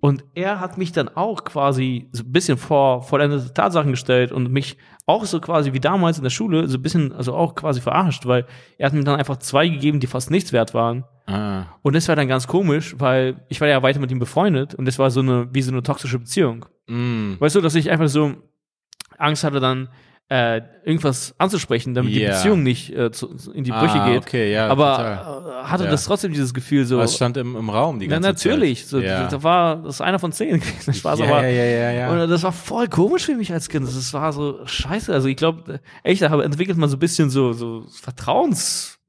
Und er hat mich dann auch quasi so ein bisschen vor vollendete Tatsachen gestellt und mich auch so quasi wie damals in der Schule so ein bisschen, also auch quasi verarscht, weil er hat mir dann einfach zwei gegeben, die fast nichts wert waren. Ah. Und das war dann ganz komisch, weil ich war ja weiter mit ihm befreundet und das war so eine, wie so eine toxische Beziehung. Mm. Weißt du, dass ich einfach so Angst hatte, dann äh, irgendwas anzusprechen, damit die Ja. Beziehung nicht äh, zu, in die Brüche Ah, geht. okay, ja, Aber äh, hatte Ja. das trotzdem dieses Gefühl so. Es stand im, im Raum die na, ganze natürlich. Zeit. So, ja. Da war das ist einer von zehn gewesen. Spaß, ja, aber ja, ja, ja, und das war voll komisch für mich als Kind. Das war so scheiße. Also ich glaube, echt, da entwickelt man so ein bisschen so, so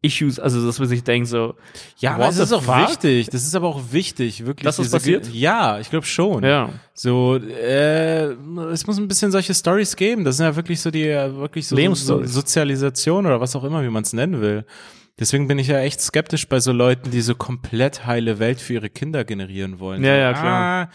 Vertrauens-Issues, also dass man sich denkt so, Ja, aber das ist auch fuck? wichtig. Das ist aber auch wichtig, wirklich. Dass das passiert? Ja, ich glaube schon. Ja. So, äh, es muss ein bisschen solche Stories geben. Das sind ja wirklich so die, äh, wirklich so, so. Sozialisation oder was auch immer, wie man es nennen will. Deswegen bin ich ja echt skeptisch bei so Leuten, die so komplett heile Welt für ihre Kinder generieren wollen. Ja, ja, klar. Ah,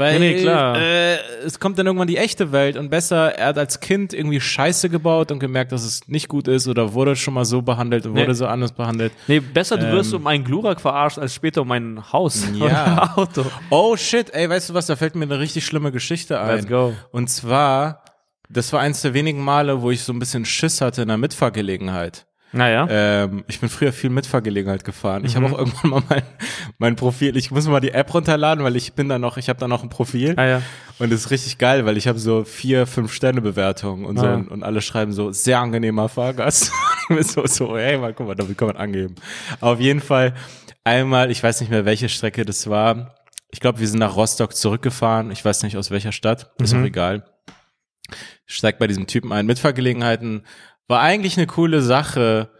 weil Nee, nee, klar. Äh, es kommt dann irgendwann die echte Welt und besser, er hat als Kind irgendwie Scheiße gebaut und gemerkt, dass es nicht gut ist oder wurde schon mal so behandelt und Nee. wurde so anders behandelt. nee, besser du wirst Ähm. um einen Glurak verarscht, als später um ein Haus Ja. Auto. Oh shit, ey, weißt du was, da fällt mir eine richtig schlimme Geschichte ein. Let's go. Und zwar, das war eins der wenigen Male, wo ich so ein bisschen Schiss hatte in der Mitfahrgelegenheit. Naja. Ähm, ich bin früher viel Mitfahrgelegenheit gefahren. Ich Mhm. habe auch irgendwann mal mein, mein Profil, ich muss mal die App runterladen, weil ich bin da noch, ich habe da noch ein Profil. ah, ja. Und das ist richtig geil, weil ich habe so vier, fünf Sterne Bewertungen und so Ah, ja. und, alle schreiben so sehr angenehmer Fahrgast. Ich so so, hey, mal guck mal, damit kann man angeben. Auf jeden Fall einmal, ich weiß nicht mehr welche Strecke das war. Ich glaube, wir sind nach Rostock zurückgefahren. Ich weiß nicht aus welcher Stadt, ist Mhm. auch egal. Steigt bei diesem Typen ein. Mitfahrgelegenheiten war eigentlich eine coole Sache.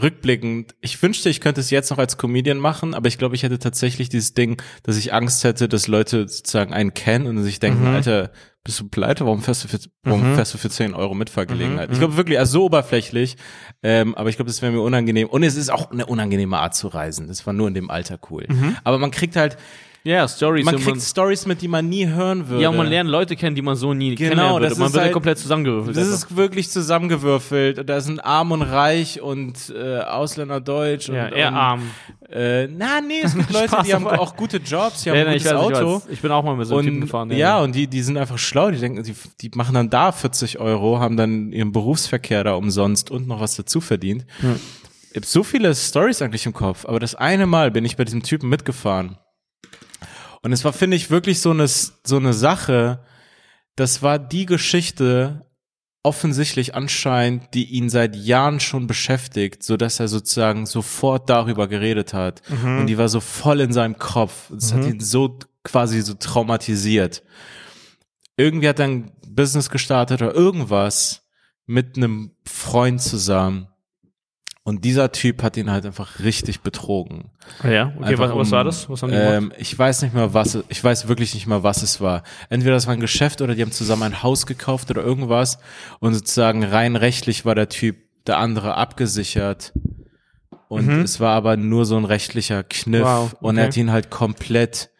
Rückblickend, ich wünschte, ich könnte es jetzt noch als Comedian machen, aber ich glaube, ich hätte tatsächlich dieses Ding, dass ich Angst hätte, dass Leute sozusagen einen kennen und sich denken, Mhm. Alter, bist du pleite? Warum fährst du für, warum Mhm. fährst du für 10 Euro Mitfahrgelegenheit? Mhm. Ich glaube wirklich, also so oberflächlich, ähm, aber ich glaube, das wäre mir unangenehm. Und es ist auch eine unangenehme Art zu reisen. Das war nur in dem Alter cool. Aber man kriegt halt, Ja, Stories. man und kriegt Stories mit, die man nie hören würde. ja, und man lernt Leute kennen, die man so nie Genau, kennenlernen würde. das Man ist wird ja halt- komplett zusammengewürfelt. Das einfach. ist wirklich zusammengewürfelt. Da sind arm und reich und äh, Ausländer deutsch. Und, ja, eher und, arm. Äh, na, nee, es gibt Leute, die haben auch gute Jobs, die haben Ja, ein nee, ich, gutes weiß, ich, Auto. weiß. ich bin auch mal mit so einem Typen Und gefahren. ja, und die, die sind einfach schlau, die denken, die, die machen dann da 40 Euro, haben dann ihren Berufsverkehr da umsonst und noch was dazu verdient. Ich hab so viele Stories eigentlich im Kopf, aber das eine Mal bin ich bei diesem Typen mitgefahren. Und es war, finde ich, wirklich so eine, so eine Sache, das war die Geschichte, offensichtlich anscheinend, die ihn seit Jahren schon beschäftigt, so dass er sozusagen sofort darüber geredet hat. Und die war so voll in seinem Kopf. Das hat ihn so quasi so traumatisiert. Irgendwie hat er ein Business gestartet oder irgendwas mit einem Freund zusammen. Und dieser Typ hat ihn halt einfach richtig betrogen. Ja, okay, Einfach was, was war das? Was haben die gemacht? ähm, ich weiß nicht mehr, was, ich weiß wirklich nicht mehr, was es war. Entweder das war ein Geschäft oder die haben zusammen ein Haus gekauft oder irgendwas. Und sozusagen rein rechtlich war der Typ der andere abgesichert. Und es war aber nur so ein rechtlicher Kniff. Mhm. Wow, Und er okay. hat ihn halt komplett,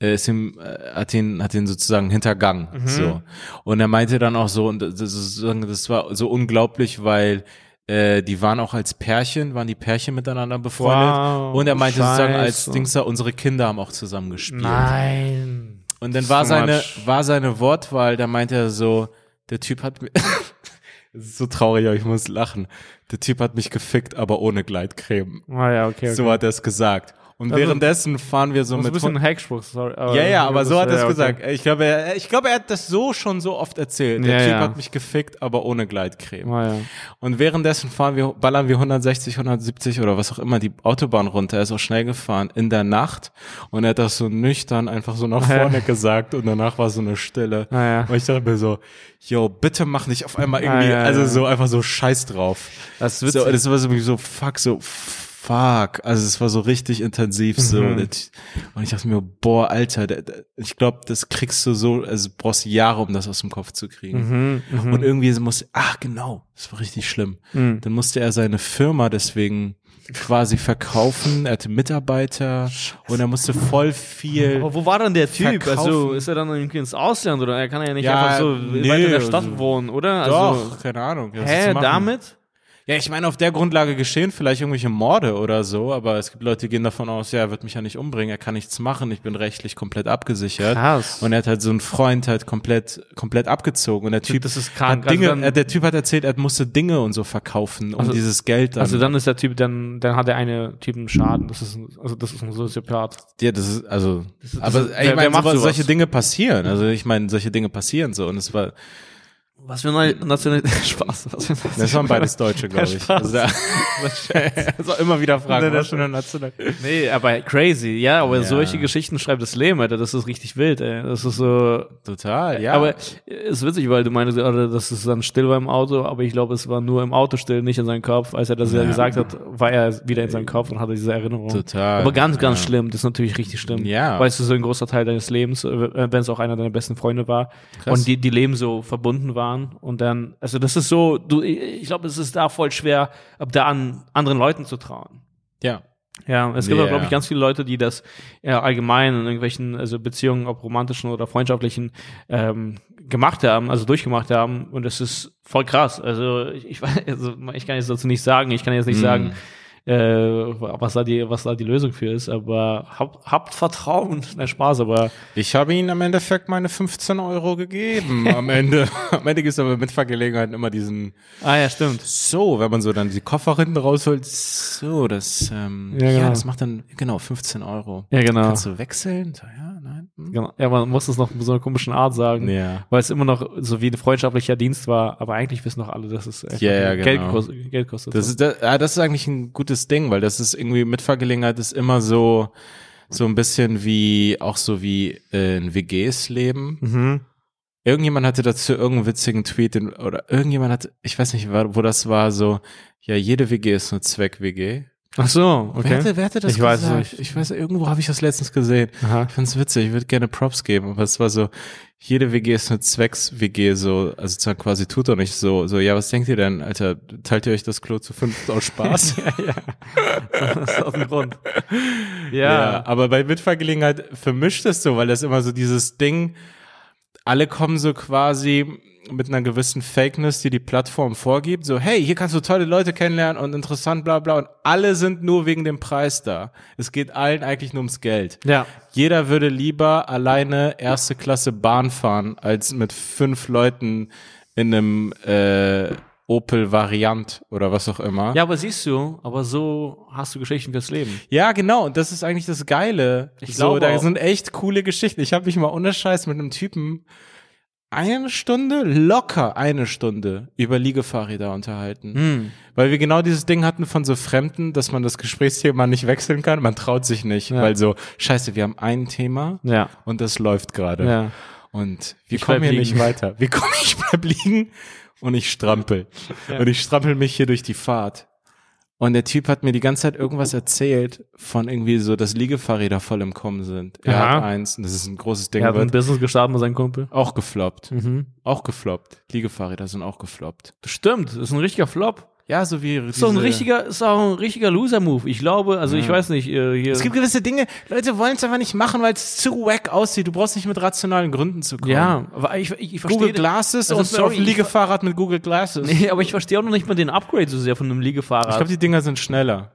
äh, ist ihm, äh, hat ihn, hat ihn sozusagen hintergangen. Mhm. So. Und er meinte dann auch so, und das, ist, das war so unglaublich, weil äh, die waren auch als Pärchen, waren die Pärchen miteinander befreundet. Wow, und er meinte sozusagen als Scheiße. Dings da, unsere Kinder haben auch zusammen gespielt. Nein. Und dann war seine, much. war seine Wortwahl, da meinte er so, der Typ hat mir, das ist so traurig, aber ich muss lachen. Der Typ hat mich gefickt, aber ohne Gleitcreme. Ah ja, okay, okay. So hat er es gesagt. Und Also- währenddessen fahren wir so Das ist ein mit bisschen ein Hackspruch, sorry. Ja, ja, aber so hat er es ja, okay. gesagt. Ich glaube, er, ich glaube, er hat das so schon so oft erzählt. Der Ja, Typ ja. hat mich gefickt, aber ohne Gleitcreme. Ah, ja. Und währenddessen fahren wir, ballern wir 160, 170 oder was auch immer die Autobahn runter. Er ist auch schnell gefahren in der Nacht und er hat das so nüchtern einfach so nach Ja. vorne gesagt und danach war so eine Stille. Ah. Und ich dachte mir so, yo, bitte mach nicht auf einmal irgendwie, Ah, also so einfach so Scheiß drauf. Das ist So, witzig. das war so, so fuck, so fuck. Also es war so richtig intensiv so. Mhm. Und ich dachte mir, boah, Alter, ich glaube, das kriegst du so, also du brauchst Jahre, um das aus dem Kopf zu kriegen. Mhm, mhm. Und irgendwie muss, ach genau, das war richtig schlimm. Mhm. Dann musste er seine Firma deswegen quasi verkaufen. Er hatte Mitarbeiter und er musste voll viel. Aber wo war dann der Typ? Verkaufen. Also ist er dann irgendwie ins Ausland oder er kann ja nicht Ja, einfach so nee, weiter in der Stadt also- wohnen, oder? Doch, Also, keine Ahnung. hä, damit? Ja, ich meine, auf der Grundlage geschehen vielleicht irgendwelche Morde oder so, aber es gibt Leute, die gehen davon aus, ja, er wird mich ja nicht umbringen, er kann nichts machen, ich bin rechtlich komplett abgesichert. Krass. Und er hat halt so einen Freund halt komplett, komplett abgezogen. Und der Typ das ist krank. hat Dinge, Also dann- äh, der Typ hat erzählt, er musste Dinge und so verkaufen, um Also- dieses Geld dann. Also dann ist der Typ, dann, dann hat der eine Typen Schaden. Das ist, also das ist ein Soziopath. ja, das ist, also, ist- aber das ist- ich meine, solche Dinge passieren. Also ich meine, solche Dinge passieren so. Und es war, Was für eine Nationalität? Spaß. Was für eine das waren beides Deutsche, glaube ich. Spaß. Also da, also immer wieder fragen, was für eine Nationalität. Nee, aber crazy. Ja, aber Ja. solche Geschichten schreibt das Leben, Alter. Das ist richtig wild, ey. Das ist so, Total, ja. Aber es ist witzig, weil du meinst, oder, dass es dann still war im Auto, aber ich glaube, es war nur im Auto still, nicht in seinem Kopf. Als er das ja. Ja. gesagt hat, war er wieder in seinem Kopf und hatte diese Erinnerung. Total, Aber ganz, ganz ja. schlimm. Das ist natürlich richtig schlimm. Ja. Weißt du, so ein großer Teil deines Lebens, äh, wenn es auch einer deiner besten Freunde war Krass. und die, die Leben so verbunden waren und dann, also das ist so, du, ich glaube, es ist da voll schwer, ab da an anderen Leuten zu trauen. ja. Ja, es gibt Ja. glaube ich, ganz viele Leute, die das ja, allgemein in irgendwelchen also Beziehungen, ob romantischen oder freundschaftlichen, ähm, gemacht haben, also durchgemacht haben. Und das ist voll krass. Also ich, ich, weiß- also ich kann jetzt dazu nicht sagen, ich kann jetzt nicht Mhm. sagen, äh, was da die, was da die Lösung für ist, aber habt, habt Vertrauen, na Spaß, aber Ich habe ihnen am Endeffekt meine 15 Euro gegeben. Am Ende. am Ende gibt es aber mit Vergelegenheiten immer diesen, ah ja, stimmt. so, wenn man so dann die Koffer hinten rausholt, so, das, ähm, Ja, ja, genau. das macht dann, genau, 15 Euro. Ja, genau. Kannst du wechseln? So, ja. Genau. Ja, man muss es noch mit so einer komischen Art sagen. Ja. Weil es immer noch so wie ein freundschaftlicher Dienst war, aber eigentlich wissen doch alle, dass es einfach Ja, ja, Geld, genau. kostet, Geld kostet. Das ist, das, ja, das ist eigentlich ein gutes Ding, weil das ist irgendwie Mitfahrgelegenheit ist immer so, so ein bisschen wie, auch so wie äh, in WGs leben. mhm. Irgendjemand hatte dazu irgendeinen witzigen Tweet oder irgendjemand hat, ich weiß nicht, wo wo das war, so, ja, jede WG ist nur Zweck-WG. Ach so, okay. Wer, hatte, wer hatte das Ich weiß es gesagt? nicht. Ich weiß, irgendwo habe ich das letztens gesehen. Aha. Ich find's witzig, ich würde gerne Props geben, aber es war so, jede WG ist eine Zwecks-WG, so, also zwar quasi tut doch nicht so, so, ja, was denkt ihr denn, Alter, teilt ihr euch das Klo zu fünft aus Spaß? ja, ja. Das ist aus dem Grund. Ja, Ja. aber bei Mitfahrgelegenheit vermischt es so, weil das immer so dieses Ding, alle kommen so quasi mit einer gewissen Fakeness, die die Plattform vorgibt, so, hey, hier kannst du tolle Leute kennenlernen und interessant, bla, bla, und alle sind nur wegen dem Preis da. Es geht allen eigentlich nur ums Geld. Ja. Jeder würde lieber alleine erste Klasse Bahn fahren, als mit fünf Leuten in einem, äh, Opel Variant oder was auch immer. Ja, aber siehst du, aber so hast du Geschichten fürs Leben. Ja, genau. Und das ist eigentlich das Geile. Ich so, glaube da auch. sind echt coole Geschichten. Ich habe mich mal ohne Scheiß mit einem Typen eine Stunde, locker eine Stunde über Liegefahrräder unterhalten. Hm. Weil wir genau dieses Ding hatten von so Fremden, dass man das Gesprächsthema nicht wechseln kann. Man traut sich nicht, Ja. weil so, scheiße, wir haben ein Thema Ja. und das läuft gerade. Ja. Und wir Ich kommen hier nicht liegen. weiter. Wir kommen, ich bleib liegen und ich strampel. Und ich strampel mich hier durch die Fahrt. Und der Typ hat mir die ganze Zeit irgendwas erzählt von irgendwie so, dass Liegefahrräder voll im Kommen sind. Er Aha. hat eins und das ist ein großes Ding, Er hat ein Business gestartet mit seinem Kumpel. auch gefloppt. Mhm. Auch gefloppt. Liegefahrräder sind auch gefloppt. Stimmt, das ist ein richtiger Flop. Ja, so wie Ist doch ein diese- richtiger, ist auch ein richtiger Loser-Move. Ich glaube, also ich Ja. weiß nicht, äh, hier. Es gibt gewisse Dinge, Leute wollen es einfach nicht machen, weil es zu wack aussieht. Du brauchst nicht mit rationalen Gründen zu kommen. ja, aber ich, ich, ich verstehe. Google Glasses Also und sorry, auf ein ich- Liegefahrrad mit Google Glasses. Nee, aber ich verstehe auch noch nicht mal den Upgrade so sehr von einem Liegefahrrad. Ich glaube, die Dinger sind schneller.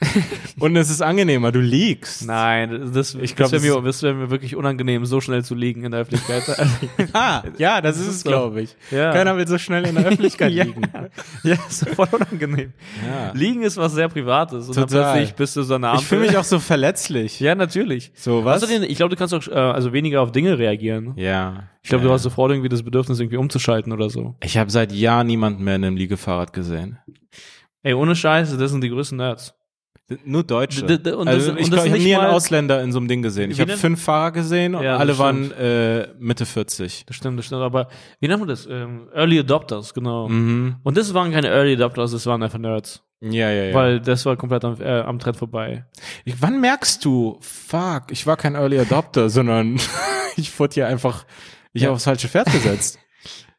Und es ist angenehmer, du liegst. Nein, das, Ich glaub, das wäre mir, wär mir wirklich unangenehm, so schnell zu liegen in der Öffentlichkeit. Ah, ja, das, Das ist es, so. glaube ich. Ja. Keiner will so schnell in der Öffentlichkeit Ja. liegen. ja, ist voll unangenehm. Ja. Liegen ist was sehr Privates. Und dann Total. plötzlich bist du so eine Ich fühle mich auch so verletzlich. Ja, natürlich. So, was? Außerdem, ich glaube, du kannst auch äh, also weniger auf Dinge reagieren. Ja. Ich glaube, ja. du hast sofort irgendwie das Bedürfnis, irgendwie umzuschalten oder so. Ich habe seit Jahren niemanden mehr in einem Liegefahrrad gesehen. Ey, ohne Scheiße, das sind die größten Nerds. Nur Deutsche. D- und also das- ich, habe nie einen Ausländer in so einem Ding gesehen. Ich habe fünf Fahrer gesehen und Ja, alle waren äh, Mitte 40. Das stimmt, das stimmt. Aber wie nennt man das? Ähm, Early Adopters, genau. Mhm. Und das waren keine Early Adopters, das waren einfach Nerds. Ja, ja, ja. Weil das war komplett am, äh, am Trend vorbei. ich, wann merkst du, fuck, ich war kein Early Adopter, sondern ich wurde hier einfach, ich Ja. habe aufs falsche Pferd gesetzt.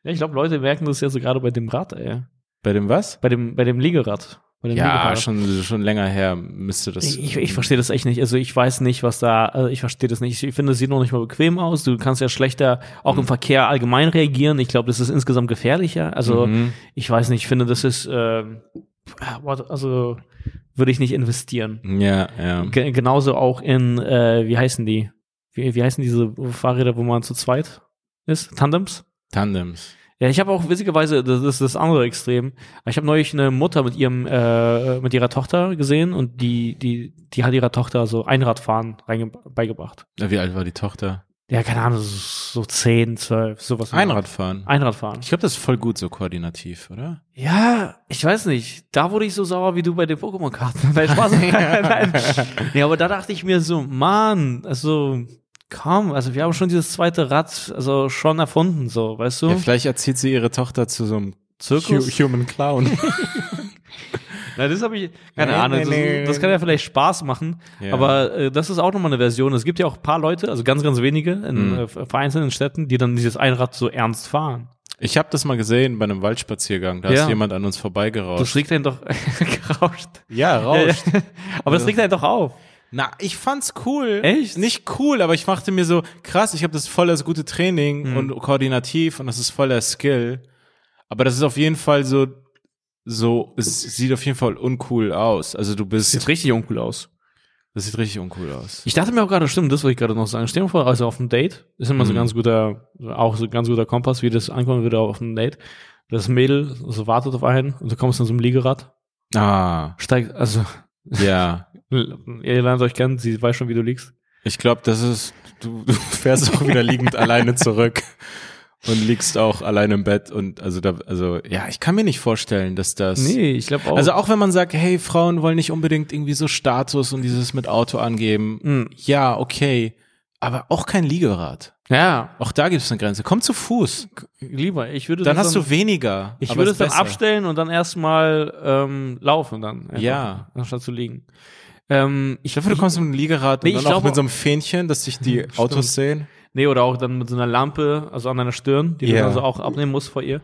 Ja, ich glaube, Leute merken das ja so gerade bei dem Rad, ey. Bei dem was? Bei dem, bei dem Liegerad. Ja, schon, schon länger her müsste das. Ich, ich verstehe das echt nicht. Also ich weiß nicht, was da, also ich verstehe das nicht. Ich finde, es sieht noch nicht mal bequem aus. Du kannst ja schlechter auch Mhm. im Verkehr allgemein reagieren. Ich glaube, das ist insgesamt gefährlicher. Also Mhm. ich weiß nicht, ich finde, das ist, what- also würde ich nicht investieren. Ja, ja. Ge genauso auch in, äh, wie heißen die? Wie, wie heißen diese Fahrräder, wo man zu zweit ist? Tandems? Tandems. Ja, ich habe auch witzigerweise, das ist das andere Extrem. Ich habe neulich eine Mutter mit ihrem, äh, mit ihrer Tochter gesehen und die, die, die hat ihrer Tochter so Einradfahren beigebracht. Ja, Wie alt war die Tochter? Ja, keine Ahnung, so 10, 12, sowas. Einradfahren. Einradfahren. Ich glaube, das ist voll gut so koordinativ, oder? Ja, ich weiß nicht. Da wurde ich so sauer wie du bei den Pokémon-Karten. Nein, Spaß. Nein. Nee, aber da dachte ich mir so, Mann, also, komm, also wir haben schon dieses zweite Rad, also schon erfunden, so, weißt du? Ja, vielleicht erzieht sie ihre Tochter zu so einem Zirkus? Hu Human Clown. Na, das habe ich, keine Nee, Ahnung, nee, das, nee. das kann ja vielleicht Spaß machen, Ja. aber äh, das ist auch nochmal eine Version. Es gibt ja auch ein paar Leute, also ganz, ganz wenige in Mhm. äh, vereinzelten Städten, die dann dieses Einrad so ernst fahren. Ich habe das mal gesehen bei einem Waldspaziergang. Da Ja. ist jemand an uns Das vorbeigerauscht. regt einen doch gerauscht. Ja, Ja, rauscht. ja. Aber das regt einen doch auf. Na, ich fand's cool. Echt? Nicht cool, aber ich dachte mir so, krass, ich habe das voll das gute Training Mhm. und koordinativ und das ist voll der Skill. Aber das ist auf jeden Fall so, so, es sieht auf jeden Fall uncool aus. Also du bist, Sieht richtig uncool aus. das sieht richtig uncool aus. Ich dachte mir auch gerade, stimmt, das wollte ich gerade noch sagen. Stell dir vor, also auf einem Date ist immer so ein Mhm. ganz guter, auch so ganz guter Kompass, wie das ankommen würde auf einem Date. Das Mädel so wartet auf einen und du kommst an so einem Liegerad, Ah, steigt, also ja. ihr lernt euch kennen, sie weiß schon, wie du liegst. Ich glaube, das ist, du, du fährst auch wieder liegend alleine zurück und liegst auch alleine im Bett und also da, also ja, ich kann mir nicht vorstellen, dass das. Nee, ich glaube auch. Also auch wenn man sagt, hey, Frauen wollen nicht unbedingt irgendwie so Status und dieses mit Auto angeben. Mhm. Ja, okay. Aber auch kein Liegerad. ja, Auch da gibt es eine Grenze. Komm zu Fuß. lieber. Ich würde Dann hast du weniger. Ich würde es dann besser. abstellen und dann erstmal ähm, laufen dann. einfach, Ja. Anstatt zu liegen. Ähm, ich hoffe, du kommst mit einem Liegerad Nee, und dann auch glaube- mit so einem Fähnchen, dass sich die Autos sehen. Nee, oder auch dann mit so einer Lampe, also an deiner Stirn, die Ja. du also auch abnehmen musst vor ihr.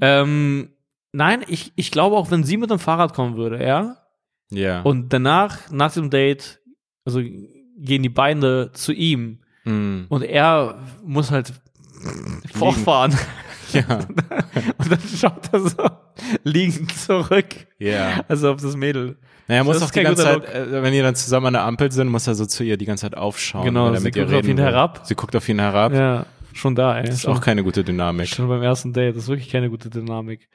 Ähm, nein, ich, ich glaube auch, wenn sie mit dem Fahrrad kommen würde, ja, Ja. und danach, nach dem Date, also gehen die Beine zu ihm Mm. und er muss halt vorfahren. Ja. und dann schaut er so liegend zurück. Ja. Also auf das Mädel. Naja, muss ist die ganze Zeit, äh, wenn die dann zusammen an der Ampel sind, muss er so zu ihr die ganze Zeit aufschauen. Genau, er sie mit ihr guckt auf ihn will. herab. Sie guckt auf ihn herab. Ja, schon da, ey. Das ist schon, auch keine gute Dynamik. schon beim ersten Date. Das ist wirklich keine gute Dynamik.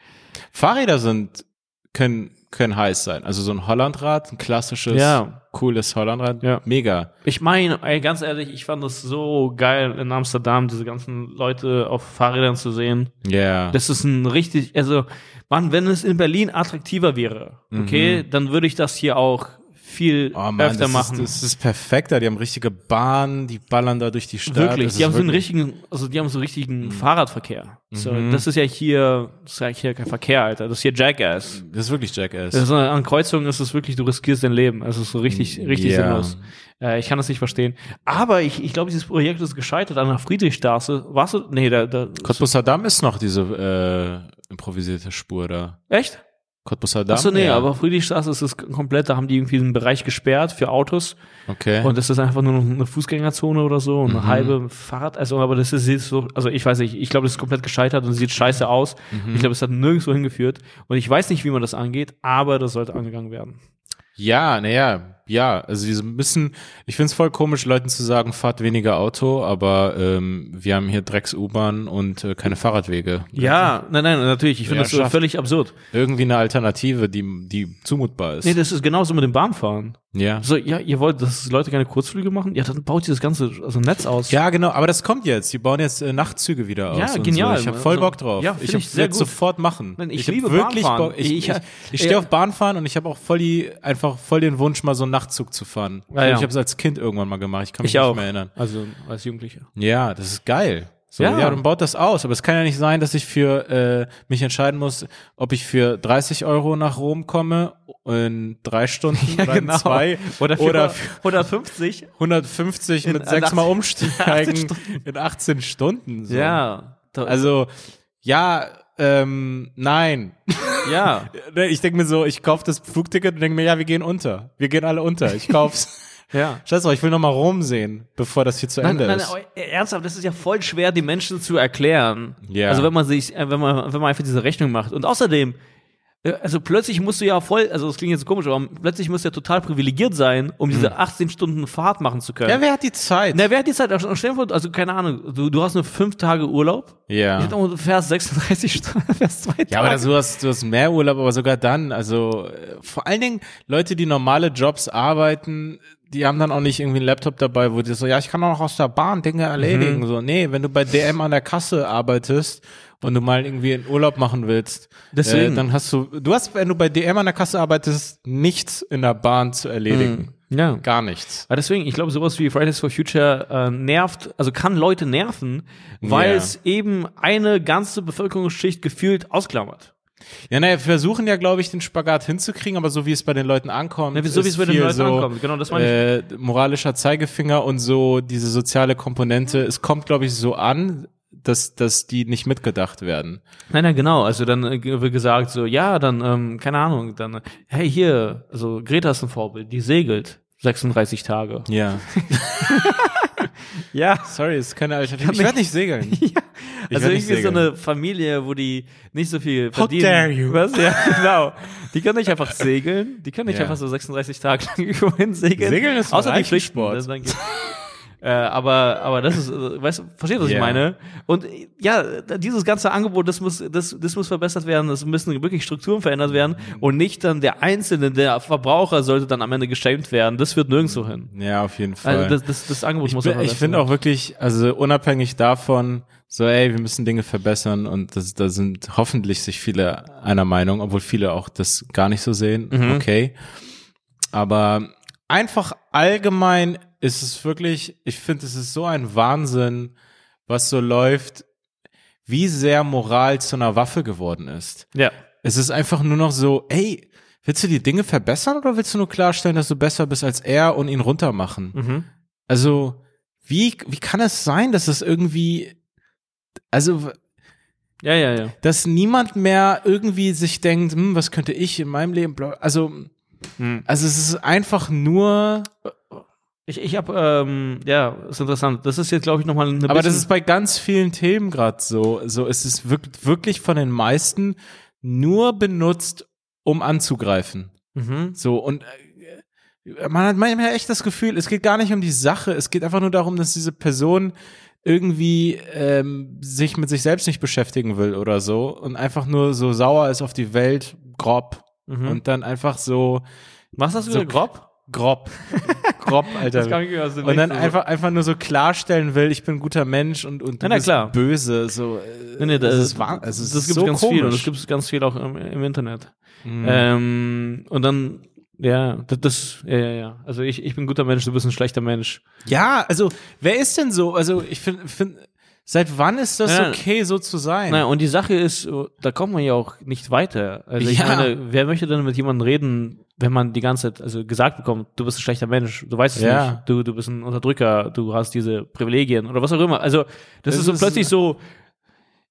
Fahrräder sind, können, können heiß sein. Also so ein Hollandrad, ein klassisches, Ja. cooles Hollandrad. Ja. Mega. Ich meine, ey, ganz ehrlich, ich fand das so geil in Amsterdam, diese ganzen Leute auf Fahrrädern zu sehen. Ja. Das ist ein richtig, also, Mann, wenn es in Berlin attraktiver wäre, okay, dann würde ich das hier auch viel Mhm. Oh Mann, öfter das machen. Ist, das ist perfekt da. Die haben richtige Bahnen, die ballern da durch die Stadt. Wirklich, Das die haben so einen wirklich- richtigen, also die haben so einen richtigen Fahrradverkehr. So, Mhm. das ist ja hier, das ist ja hier kein Verkehr, Alter. Das ist hier Jackass. Das ist wirklich Jackass. Das ist, an Kreuzungen ist es wirklich, du riskierst dein Leben. Es ist so richtig, richtig Ja. sinnlos. Äh, ich kann das nicht verstehen. Aber ich, ich glaube, dieses Projekt ist gescheitert an der Friedrichstraße. Warst du? Nee, da, da Cottbusser Damm ist noch diese äh, improvisierte Spur da. echt? Cottbusser Damm? Achso, nee, ja. aber Friedrichstraße ist es komplett, da haben die irgendwie einen Bereich gesperrt für Autos Okay. und das ist einfach nur noch eine Fußgängerzone oder so, und eine Mhm. halbe Fahrrad, also aber das ist jetzt so, also ich weiß nicht, ich glaube, das ist komplett gescheitert und sieht scheiße aus. Mhm. Ich glaube, es hat nirgendwo hingeführt und ich weiß nicht, wie man das angeht, aber das sollte angegangen werden. Ja, naja, ja, also wir müssen, ich finde es voll komisch, Leuten zu sagen, fahrt weniger Auto, aber ähm, wir haben hier Drecks-U-Bahn und äh, keine Fahrradwege. Ja, nein, nein, natürlich. Ich finde Ja, das völlig absurd. Irgendwie eine Alternative, die, die zumutbar ist. Nee, das ist genauso mit dem Bahnfahren. Ja. So, ja, ihr wollt, dass Leute keine Kurzflüge machen? Ja, dann baut ihr das ganze also Netz aus. Ja, genau, aber das kommt jetzt. Die bauen jetzt äh, Nachtzüge wieder aus. Ja, genial. So. Ich habe voll Also, Bock drauf. ja, ich ich gut. sofort machen. Nein, ich hab liebe wirklich Bahnfahren. Bock. Ich, Ich- ich, ich, stehe auf Bahnfahren und ich habe auch voll die, einfach voll den Wunsch, mal so einen Nachtzug zu fahren. Ja, ja. Ich habe es als Kind irgendwann mal gemacht. Ich kann mich ich nicht auch. mehr erinnern. Also als Jugendlicher. Ja, das ist geil. So, Ja. ja. dann baut das aus. Aber es kann ja nicht sein, dass ich für äh, mich entscheiden muss, ob ich für 30 Euro nach Rom komme in drei Stunden oder in zwei Oder für, oder für 150. 150 In mit sechsmal 18 umsteigen in 18 Stunden. So. Ja. Also, ja, ähm, nein. ja. Ich denke mir so, ich kaufe das Flugticket und denke mir, ja, wir gehen unter. Wir gehen alle unter. Ich kauf's. Ja. Scheiß drauf, ich will noch mal Rom sehen, bevor das hier zu Nein, Ende nein, ist. nein, aber ernsthaft, das ist ja voll schwer, die Menschen zu erklären. Ja. Also wenn man sich, äh, wenn man, wenn man einfach diese Rechnung macht. Und außerdem, äh, also plötzlich musst du ja voll, also das klingt jetzt komisch, aber plötzlich musst du ja total privilegiert sein, um diese 18 Stunden Fahrt machen zu können. Hm. ja, wer hat die Zeit? Na, wer hat die Zeit? Also, Stell dir vor, also keine Ahnung, du, du hast nur fünf Tage Urlaub. Ja. Du fährst 36 Stunden, fährst zwei Tage. Ja, aber das, du, hast, du hast mehr Urlaub, aber sogar dann, also äh, vor allen Dingen Leute, die normale Jobs arbeiten, die haben dann auch nicht irgendwie einen Laptop dabei, wo die so, ja, ich kann auch noch aus der Bahn Dinge erledigen. Mhm. So, nee, wenn du bei DM an der Kasse arbeitest und du mal irgendwie in Urlaub machen willst, Deswegen. Äh, dann hast du, du hast, wenn du bei DM an der Kasse arbeitest, nichts in der Bahn zu erledigen. ja. Gar nichts. Aber deswegen, ich glaube, sowas wie Fridays for Future äh, nervt, also kann Leute nerven, weil Ja. es eben eine ganze Bevölkerungsschicht gefühlt ausklammert. Ja, naja, wir versuchen ja, glaube ich, den Spagat hinzukriegen, aber so wie es bei den Leuten ankommt. Ja, so wie es bei den Leuten so, ankommt. Genau, das meine ich. Äh, moralischer Zeigefinger und so diese soziale Komponente. Es kommt, glaube ich, so an, dass, dass die nicht mitgedacht werden. Nein, nein, genau. Also dann äh, wird gesagt so, ja, dann, ähm, keine Ahnung, dann, äh, hey, hier, also Greta ist ein Vorbild, die segelt 36 Tage. Ja. Ja. Sorry, ist keine Alternative. Kann Ich werde nicht segeln. ja. Ich Also irgendwie so eine Familie, wo die nicht so viel verdienen. dare you. Was? Ja, genau. Die können nicht einfach segeln. Die können nicht Ja. einfach so 36 Tage lang irgendwohin segeln. Segeln ist ein Außer die Pflichten. Äh, aber, aber das ist, äh, weißt du, verstehst du, was ich Ja. meine? Und ja, dieses ganze Angebot, das muss, das, das muss verbessert werden, es müssen wirklich Strukturen verändert werden und nicht dann der Einzelne, der Verbraucher sollte dann am Ende geschämt werden. Das führt nirgendwo hin. Ja, auf jeden Fall. Also das, das, das Angebot ich muss bin- ich finde auch wirklich, also unabhängig davon, so, ey, wir müssen Dinge verbessern und das, da sind hoffentlich sich viele einer Meinung, obwohl viele auch das gar nicht so sehen. Mhm. Okay. Aber einfach allgemein ist es wirklich, ich finde, es ist so ein Wahnsinn, was so läuft, wie sehr Moral zu einer Waffe geworden ist. Ja. Es ist einfach nur noch so, ey, willst du die Dinge verbessern oder willst du nur klarstellen, dass du besser bist als er und ihn runtermachen? Mhm. Also, wie, wie kann es sein, dass es irgendwie, also, Ja, ja, ja. dass niemand mehr irgendwie sich denkt, hm, was könnte ich in meinem Leben, also, Hm. also es ist einfach nur, Ich, ich habe, ähm, ja, ist interessant. Das ist jetzt, glaube ich, nochmal eine aber das ist bei ganz vielen Themen gerade so, so, es ist wirklich, wirklich von den meisten nur benutzt, um anzugreifen. Mhm. So, und äh, man hat manchmal echt das Gefühl, es geht gar nicht um die Sache, es geht einfach nur darum, dass diese Person irgendwie ähm, sich mit sich selbst nicht beschäftigen will oder so und einfach nur so sauer ist auf die Welt, grob. Mhm. Und dann einfach so Was hast du so gesagt? Grob? Grob. grob, Alter. Das und dann einfach, einfach nur so klarstellen will, ich bin ein guter Mensch und, und du Na, na, bist klar. böse. So, äh, Nee, nee, das, es ist, wahr, es ist das gibt so ganz komisch. viel und das gibt es ganz viel auch im, im Internet. Mhm. Ähm, und dann, ja, das, das ja, ja, ja. Also ich, ich bin ein guter Mensch, du bist ein schlechter Mensch. Ja, also wer ist denn so? Also ich finde, find, seit wann ist das Ja. okay, so zu sein? Naja, und die Sache ist, da kommt man ja auch nicht weiter. Also ich Ja. meine, wer möchte denn mit jemandem reden, wenn man die ganze Zeit also gesagt bekommt, du bist ein schlechter Mensch, du weißt es Ja. nicht, du, du bist ein Unterdrücker, du hast diese Privilegien oder was auch immer. Also das, Das ist so ist- plötzlich so,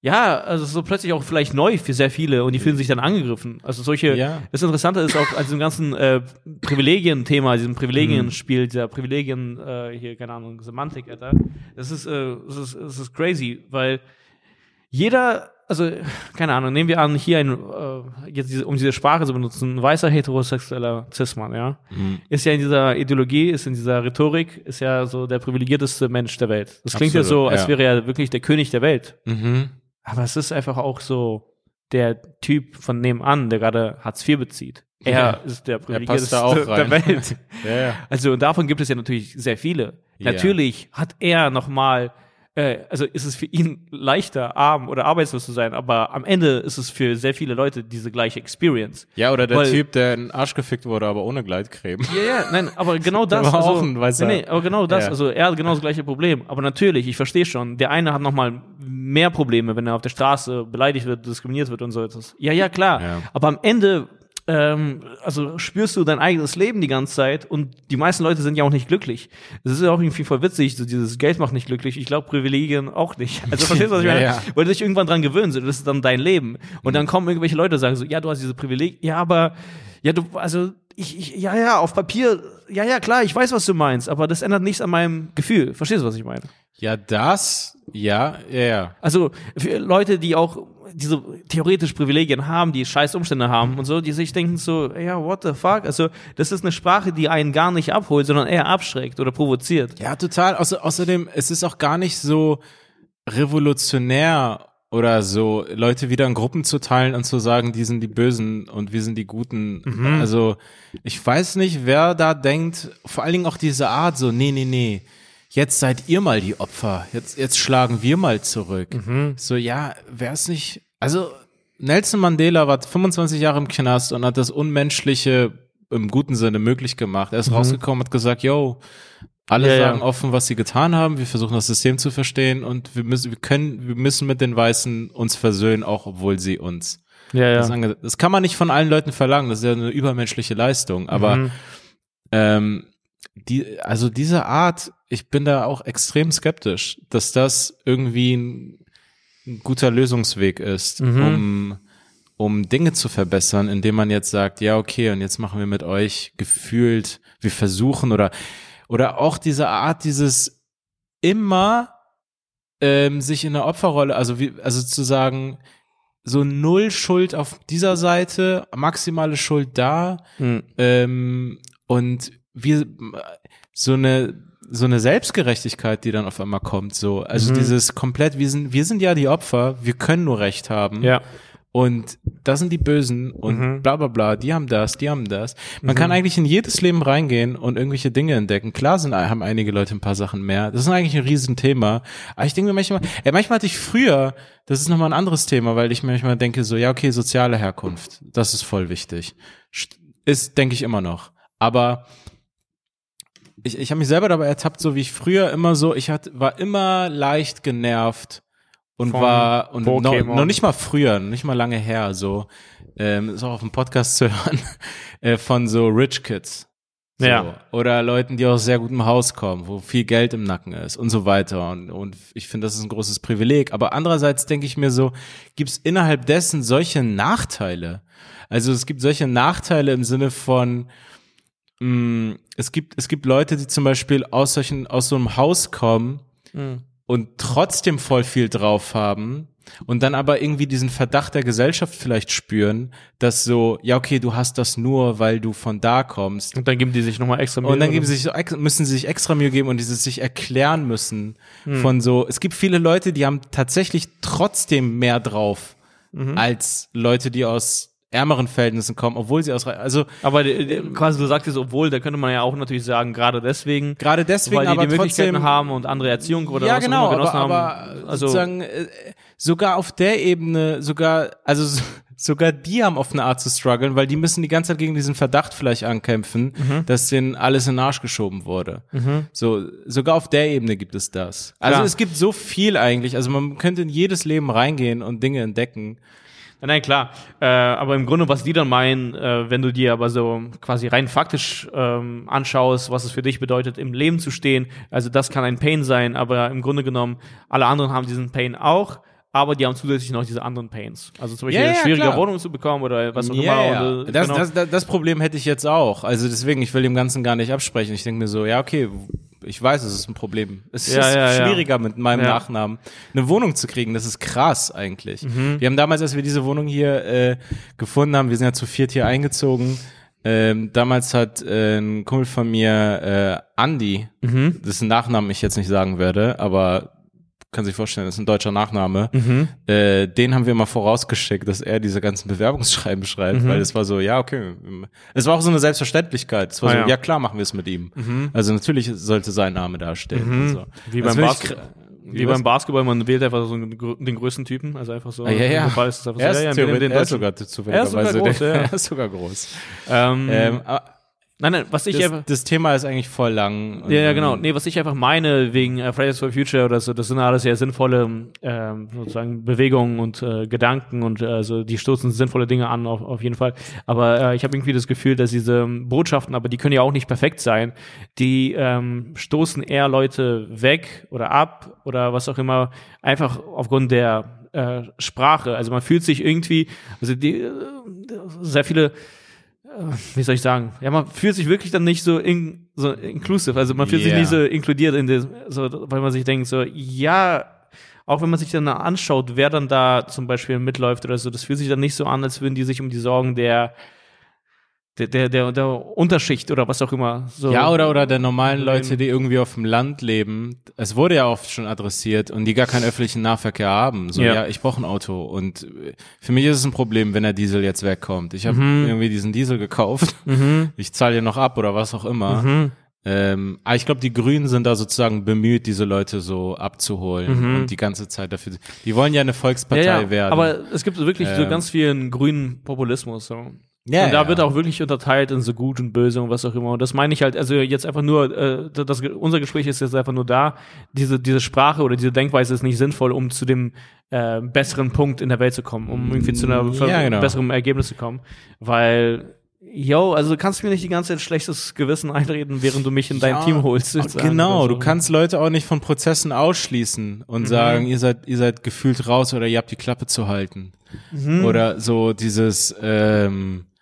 ja, also so plötzlich auch vielleicht neu für sehr viele und die fühlen sich dann angegriffen. Also solche, Ja. das Interessante ist auch an diesem ganzen äh, Privilegien-Thema, diesem Mhm. Privilegien-Spiel, dieser Privilegien, äh, hier, keine Ahnung, Semantik, Alter. Das ist, äh, das ist, das ist crazy, weil jeder, also keine Ahnung, nehmen wir an, hier ein, äh, jetzt diese, um diese Sprache zu benutzen, ein weißer heterosexueller Cis-Mann, ja, Mhm. ist ja in dieser Ideologie, ist in dieser Rhetorik, ist ja so der privilegierteste Mensch der Welt. Das klingt ja Absolut, so, als ja. wäre er wirklich der König der Welt. Mhm. Aber es ist einfach auch so der Typ von nebenan, der gerade Hartz IV bezieht. Er Ja. ist der privilegierteste der. Welt. Ja, ja. Also und davon gibt es ja natürlich sehr viele. Natürlich hat er noch mal, äh, also ist es für ihn leichter, arm oder arbeitslos zu sein, aber am Ende ist es für sehr viele Leute diese gleiche Experience. Ja, oder der Weil- Typ, der in den Arsch gefickt wurde, aber ohne Gleitcreme. Ja, ja, nein, aber genau das. war also, auch ein weißer- nee, nee, aber genau das, Ja. also er hat genau das gleiche Problem. Aber natürlich, ich verstehe schon, der eine hat noch mal mehr Probleme, wenn er auf der Straße beleidigt wird, diskriminiert wird und so etwas. Ja, ja, klar. Ja. Aber am Ende, ähm, also spürst du dein eigenes Leben die ganze Zeit und die meisten Leute sind ja auch nicht glücklich. Das ist ja auch irgendwie voll witzig, so dieses Geld macht nicht glücklich. Ich glaube, Privilegien auch nicht. Also verstehst du, was ich Ja, meine? ja. Weil du dich irgendwann dran gewöhnen, so, das ist dann dein Leben. Und dann kommen irgendwelche Leute und sagen so, ja, du hast diese Privilegien, ja, aber, ja, du, also, ich, ich, ja, ja, auf Papier, ja, ja, klar, ich weiß, was du meinst, aber das ändert nichts an meinem Gefühl. Verstehst du, was ich meine? Ja, das, ja, ja, ja. Also, für Leute, die auch diese theoretisch Privilegien haben, die scheiß Umstände haben und so, die sich denken so, ja, what the fuck? Also, das ist eine Sprache, die einen gar nicht abholt, sondern eher abschreckt oder provoziert. Ja, total. Außer, außerdem, es ist auch gar nicht so revolutionär oder so, Leute wieder in Gruppen zu teilen und zu sagen, die sind die Bösen und wir sind die Guten. Also, ich weiß nicht, wer da denkt, vor allen Dingen auch diese Art so, nee, nee, nee. Jetzt seid ihr mal die Opfer. Jetzt, jetzt schlagen wir mal zurück. So, ja, wär's nicht, also, Nelson Mandela war 25 Jahre im Knast und hat das Unmenschliche im guten Sinne möglich gemacht. Er ist rausgekommen, hat gesagt, yo, alle Ja, ja. sagen offen, was sie getan haben. Wir versuchen das System zu verstehen und wir müssen, wir können, wir müssen mit den Weißen uns versöhnen, auch obwohl sie uns. Ja, Das, ange- das kann man nicht von allen Leuten verlangen. Das ist ja eine übermenschliche Leistung. Aber Mhm. ähm, die, also diese Art, ich bin da auch extrem skeptisch, dass das irgendwie ein, ein guter Lösungsweg ist, Mhm. um um Dinge zu verbessern, indem man jetzt sagt, ja, okay, und jetzt machen wir mit euch gefühlt, wir versuchen oder oder auch diese Art, dieses immer ähm, sich in der Opferrolle, also wie, also zu sagen, so null Schuld auf dieser Seite, maximale Schuld da, Mhm. ähm, und wir so eine so eine Selbstgerechtigkeit, die dann auf einmal kommt, so also Mhm. dieses komplett, wir sind wir sind ja die Opfer, wir können nur Recht haben Ja. und das sind die Bösen und Mhm. bla bla bla, die haben das, die haben das. Man kann eigentlich in jedes Leben reingehen und irgendwelche Dinge entdecken. Klar sind, haben einige Leute ein paar Sachen mehr. Das ist eigentlich ein Riesenthema. Aber ich denke mir manchmal, ey, manchmal hatte ich früher, das ist nochmal ein anderes Thema, weil ich mir manchmal denke so, ja okay, soziale Herkunft, das ist voll wichtig. St- Ist, denke ich immer noch. Aber ich, ich habe mich selber dabei ertappt, so wie ich früher immer so, ich hatte, war immer leicht genervt und Von war und noch, noch nicht mal früher, nicht mal lange her, so ähm, ist auch auf dem Podcast zu hören äh, von so Rich Kids. So. Ja. Oder Leuten, die aus sehr gutem Haus kommen, wo viel Geld im Nacken ist und so weiter. Und, und ich finde, das ist ein großes Privileg. Aber andererseits denke ich mir so, gibt es innerhalb dessen solche Nachteile? Also es gibt solche Nachteile im Sinne von, mh, es gibt, es gibt Leute, die zum Beispiel aus solchen, aus so einem Haus kommen Mhm. und trotzdem voll viel drauf haben und dann aber irgendwie diesen Verdacht der Gesellschaft vielleicht spüren, dass so, ja, okay, du hast das nur, weil du von da kommst. Und dann geben die sich nochmal extra Mühe, Und dann geben sie sich müssen sie sich extra Mühe geben und dieses sich erklären müssen Hm. von so, es gibt viele Leute, die haben tatsächlich trotzdem mehr drauf Mhm. als Leute, die aus ärmeren Verhältnissen kommen, obwohl sie aus, also Aber äh, quasi du sagtest, obwohl, da könnte man ja auch natürlich sagen, gerade deswegen, gerade deswegen, weil die aber die Möglichkeiten trotzdem, haben und andere Erziehung oder ja, was genau, auch immer genossen aber, haben. aber Also, sozusagen äh, sogar auf der Ebene, sogar, also so- sogar die haben auf eine Art zu strugglen, weil die müssen die ganze Zeit gegen diesen Verdacht vielleicht ankämpfen, Mhm. dass denen alles in den Arsch geschoben wurde. So, sogar auf der Ebene gibt es das. Also Klar. es gibt so viel eigentlich, also man könnte in jedes Leben reingehen und Dinge entdecken. Nein, klar. Äh, aber im Grunde, was die dann meinen, äh, wenn du dir aber so quasi rein faktisch ähm, anschaust, was es für dich bedeutet, im Leben zu stehen, also das kann ein Pain sein, aber im Grunde genommen, alle anderen haben diesen Pain auch, aber die haben zusätzlich noch diese anderen Pains. Also zum Beispiel Ja, eine ja, schwierige klar. Wohnung zu bekommen oder was auch Ja, immer. ja. Und, äh, das, genau. das, das, das Problem hätte ich jetzt auch. Also deswegen, ich will dem Ganzen gar nicht absprechen. Ich denke mir so, ja, okay, ich weiß, es ist ein Problem. Es Ja, ist ja, ja. schwieriger mit meinem Ja. Nachnamen eine Wohnung zu kriegen. Das ist krass eigentlich. Mhm. Wir haben damals, als wir diese Wohnung hier äh, gefunden haben, wir sind ja zu viert hier eingezogen. Ähm, damals hat äh, ein Kumpel von mir, äh, Andy, Mhm. das ist ein Nachnamen, ich jetzt nicht sagen werde, aber kann sich vorstellen, das ist ein deutscher Nachname. Mhm. Äh, den haben wir mal vorausgeschickt, dass er diese ganzen Bewerbungsschreiben schreibt, Mhm. weil es war so, ja, okay. Es war auch so eine Selbstverständlichkeit. Es war Ah, so, ja. ja. klar, machen wir es mit ihm. Also natürlich sollte sein Name dastehen. Mhm. Wie Das beim, will ich Bas kr- wie was? beim Basketball, man wählt einfach so den, grö- den größten Typen, also einfach so. Ah, ja, ja. Ball ist einfach so, Er ist, ja, ja, den er ist sogar zufälligerweise. Er ist sogar groß, der- ja. Er ist sogar groß. Ähm, Ähm, aber nein, nein, was ich das, einfach. das Thema ist eigentlich voll lang. Ja, ja, genau. Nee, was ich einfach meine, wegen äh, Fridays for Future oder so, das sind alles sehr sinnvolle ähm, sozusagen Bewegungen und äh, Gedanken und äh, also die stoßen sinnvolle Dinge an, auf, auf jeden Fall. Aber äh, ich habe irgendwie das Gefühl, dass diese Botschaften, aber die können ja auch nicht perfekt sein, die ähm, stoßen eher Leute weg oder ab oder was auch immer, einfach aufgrund der äh, Sprache. Also man fühlt sich irgendwie, also die äh, sehr viele wie soll ich sagen, ja, man fühlt sich wirklich dann nicht so, in, so inclusive, also man fühlt sich Yeah. nicht so inkludiert in das, so, weil man sich denkt, so, ja, auch wenn man sich dann anschaut, wer dann da zum Beispiel mitläuft oder so, das fühlt sich dann nicht so an, als würden die sich um die Sorgen der, der, der, der, der Unterschicht oder was auch immer. So. Ja, oder, oder der normalen. Leute, die irgendwie auf dem Land leben. Es wurde ja oft schon adressiert und die gar keinen öffentlichen Nahverkehr haben. So, Ja. ja, ich brauche ein Auto. Und äh, für mich ist es ein Problem, wenn der Diesel jetzt wegkommt. Ich habe Mhm. irgendwie diesen Diesel gekauft. Ich zahle ihn noch ab oder was auch immer. Mhm. Ähm, aber ich glaube, die Grünen sind da sozusagen bemüht, diese Leute so abzuholen und die ganze Zeit dafür. Die wollen ja eine Volkspartei Mhm. ja, ja, werden. aber es gibt wirklich so Ähm. ganz vielen grünen Populismus. So. Ja, und da ja. wird auch wirklich unterteilt in so gut und böse und was auch immer. Und das meine ich halt, also jetzt einfach nur, äh, das, unser Gespräch ist jetzt einfach nur da, diese, diese Sprache oder diese Denkweise ist nicht sinnvoll, um zu dem äh, besseren Punkt in der Welt zu kommen, um irgendwie zu einer Mm, Ja, genau. besseren Ergebnis zu kommen. Weil, yo, also du kannst mir nicht die ganze Zeit schlechtes Gewissen einreden, während du mich in dein Ja, Team holst. Genau, so. du kannst Leute auch nicht von Prozessen ausschließen und sagen, ihr seid, ihr seid gefühlt raus oder ihr habt die Klappe zu halten. Oder so dieses, ähm, äh,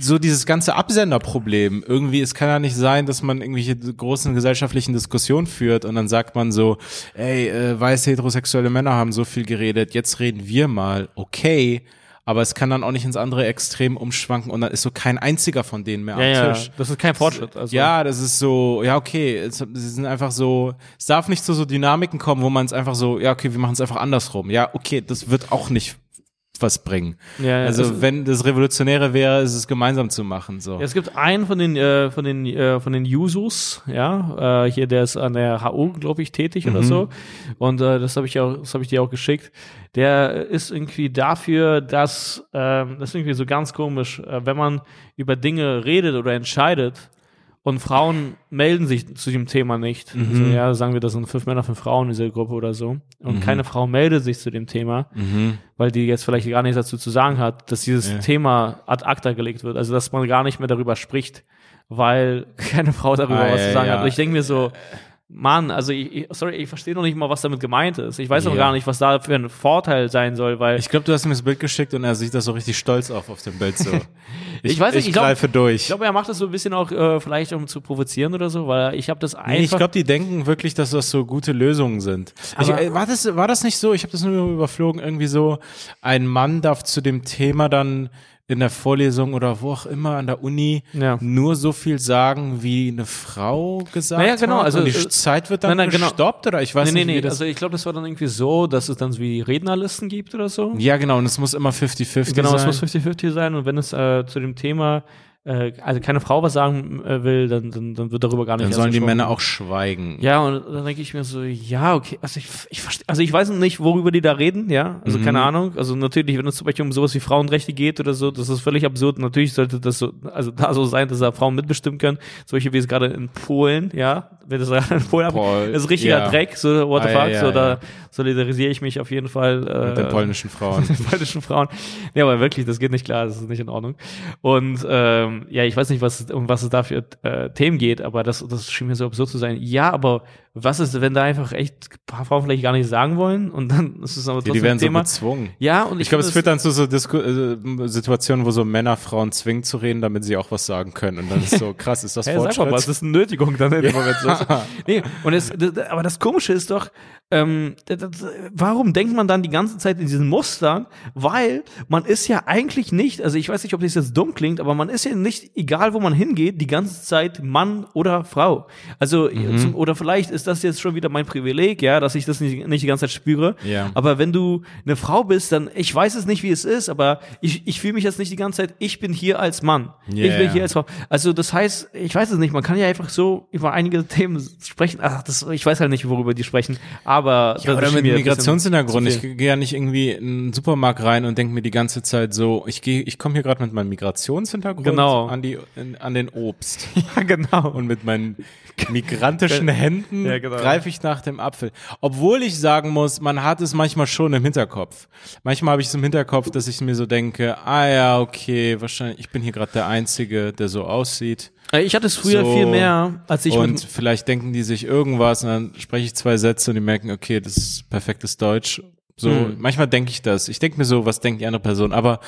so dieses ganze Absenderproblem. Irgendwie, es kann ja nicht sein, dass man irgendwelche großen gesellschaftlichen Diskussionen führt und dann sagt man so, ey, äh, weiße heterosexuelle Männer haben so viel geredet, jetzt reden wir mal, okay. Aber es kann dann auch nicht ins andere Extrem umschwanken und dann ist so kein einziger von denen mehr ja, am ja, Tisch. das ist kein Fortschritt. Also, Ja, das ist so, ja, okay, es, sie sind einfach so, es darf nicht zu so Dynamiken kommen, wo man es einfach so, ja, okay, wir machen es einfach andersrum. Ja, okay, das wird auch nicht was bringen. Ja, ja, also, wenn das Revolutionäre wäre, ist es gemeinsam zu machen, so. Ja, es gibt einen von den äh, von den äh, von den Jusos, ja, äh, hier der ist an der HU, glaube ich, tätig oder so. Und äh, das habe ich auch, das habe ich dir auch geschickt. Der ist irgendwie dafür, dass ähm, das ist irgendwie so ganz komisch, äh, wenn man über Dinge redet oder entscheidet und Frauen melden sich zu dem Thema nicht. Also, ja, sagen wir, das sind fünf Männer, fünf Frauen in dieser Gruppe oder so. Und keine Frau meldet sich zu dem Thema Mhm. weil die jetzt vielleicht gar nichts dazu zu sagen hat, dass dieses Ja. Thema ad acta gelegt wird. Also, dass man gar nicht mehr darüber spricht, weil keine Frau darüber Ah, was ja, zu sagen ja. hat. Und ich denke mir so, Mann, also ich, ich, sorry, ich verstehe noch nicht mal, was damit gemeint ist. Ich weiß noch Ja. gar nicht, was da für ein Vorteil sein soll, weil Ich glaube, du hast ihm das Bild geschickt und er sieht das so richtig stolz auf auf dem Bild so. Ich weiß nicht, ich ich glaub- greife durch. ich glaube, er macht das so ein bisschen auch äh, vielleicht, um zu provozieren oder so, weil ich habe das einfach. Nee, ich glaube, die denken wirklich, dass das so gute Lösungen sind. Ich, Aber- äh, war, das, war das nicht so? Ich habe das nur überflogen. Irgendwie so, ein Mann darf zu dem Thema dann in der Vorlesung oder wo auch immer an der Uni Ja. nur so viel sagen, wie eine Frau gesagt Naja, genau, hat. also, und die äh, Zeit wird dann nein, nein, genau. gestoppt oder ich weiß nee, nee, nicht, nee. wie das. Also ich glaube, das war dann irgendwie so, dass es dann so wie Rednerlisten gibt oder so. ja, genau. Und es muss immer 50-50 Genau, sein. es muss 50-50 sein und wenn es äh, zu dem Thema, also keine Frau was sagen äh, will, dann, dann, dann wird darüber gar nicht dann sollen die. Männer auch schweigen. Ja, und dann denke ich mir so, ja, okay, also ich, ich verstehe, also ich weiß nicht, worüber die da reden, ja, also Mhm. keine Ahnung, also natürlich, wenn es zum Beispiel um sowas wie Frauenrechte geht oder so, das ist völlig absurd, natürlich sollte das so, also da so sein, dass da Frauen mitbestimmen können, solche wie es gerade in Polen, ja, wenn das gerade in Polen Pol- das ist richtiger ja. Dreck, so, what the Ah, fuck, ja, ja, so, da ja. solidarisiere ich mich auf jeden Fall, äh, Mit den polnischen Frauen. den polnischen Frauen. Ja, aber wirklich, das geht nicht klar, das ist nicht in Ordnung. Und ähm, ähm, ja, ich weiß nicht, was, um was es da für äh, Themen geht, aber das, das schien mir so absurd zu sein. Ja, aber was ist, wenn da einfach echt ein paar Frauen vielleicht gar nicht sagen wollen und dann ist es aber Ja, trotzdem die werden Thema. so gezwungen. ja, und ich, Ich glaube, es führt dann zu so Disku äh, Situationen, wo so Männer Frauen zwingen zu reden, damit sie auch was sagen können. Und dann ist so krass, ist das Hey, sag Fortschritt? mal was, das ist eine Nötigung dann in dem Moment. So. nee, und es, aber das Komische ist doch, ähm, d- d- warum denkt man dann die ganze Zeit in diesen Mustern? Weil man ist ja eigentlich nicht, also ich weiß nicht, ob das jetzt dumm klingt, aber man ist ja nicht, egal wo man hingeht, die ganze Zeit Mann oder Frau. Also, Mhm. zum, oder vielleicht ist das jetzt schon wieder mein Privileg, ja, dass ich das nicht, nicht die ganze Zeit spüre. Ja. Aber wenn du eine Frau bist, dann, ich weiß es nicht, wie es ist, aber ich, ich fühle mich jetzt nicht die ganze Zeit, ich bin hier als Mann. Ich Ja, bin hier als Frau. Also das heißt, ich weiß es nicht, man kann ja einfach so über einige Themen sprechen. Ach, das, ich weiß halt nicht, worüber die sprechen, aber Ja, oder mit Migrationshintergrund. Ich gehe ja nicht irgendwie in einen Supermarkt rein und denke mir die ganze Zeit so, ich gehe, ich komme hier gerade mit meinem Migrationshintergrund Genau. An die an den Obst Ja, genau. und mit meinen migrantischen Händen Ja, genau. greife ich nach dem Apfel. Obwohl ich sagen muss, man hat es manchmal schon im Hinterkopf. Manchmal habe ich es im Hinterkopf, dass ich mir so denke, ah ja, okay, wahrscheinlich, ich bin hier gerade der Einzige, der so aussieht. Äh, Ich hatte es früher So. viel mehr, als ich und vielleicht denken die sich irgendwas und dann spreche ich zwei Sätze und die merken, okay, das ist perfektes Deutsch. So, Hm. manchmal denke ich das. Ich denke mir so, was denkt die andere Person? Aber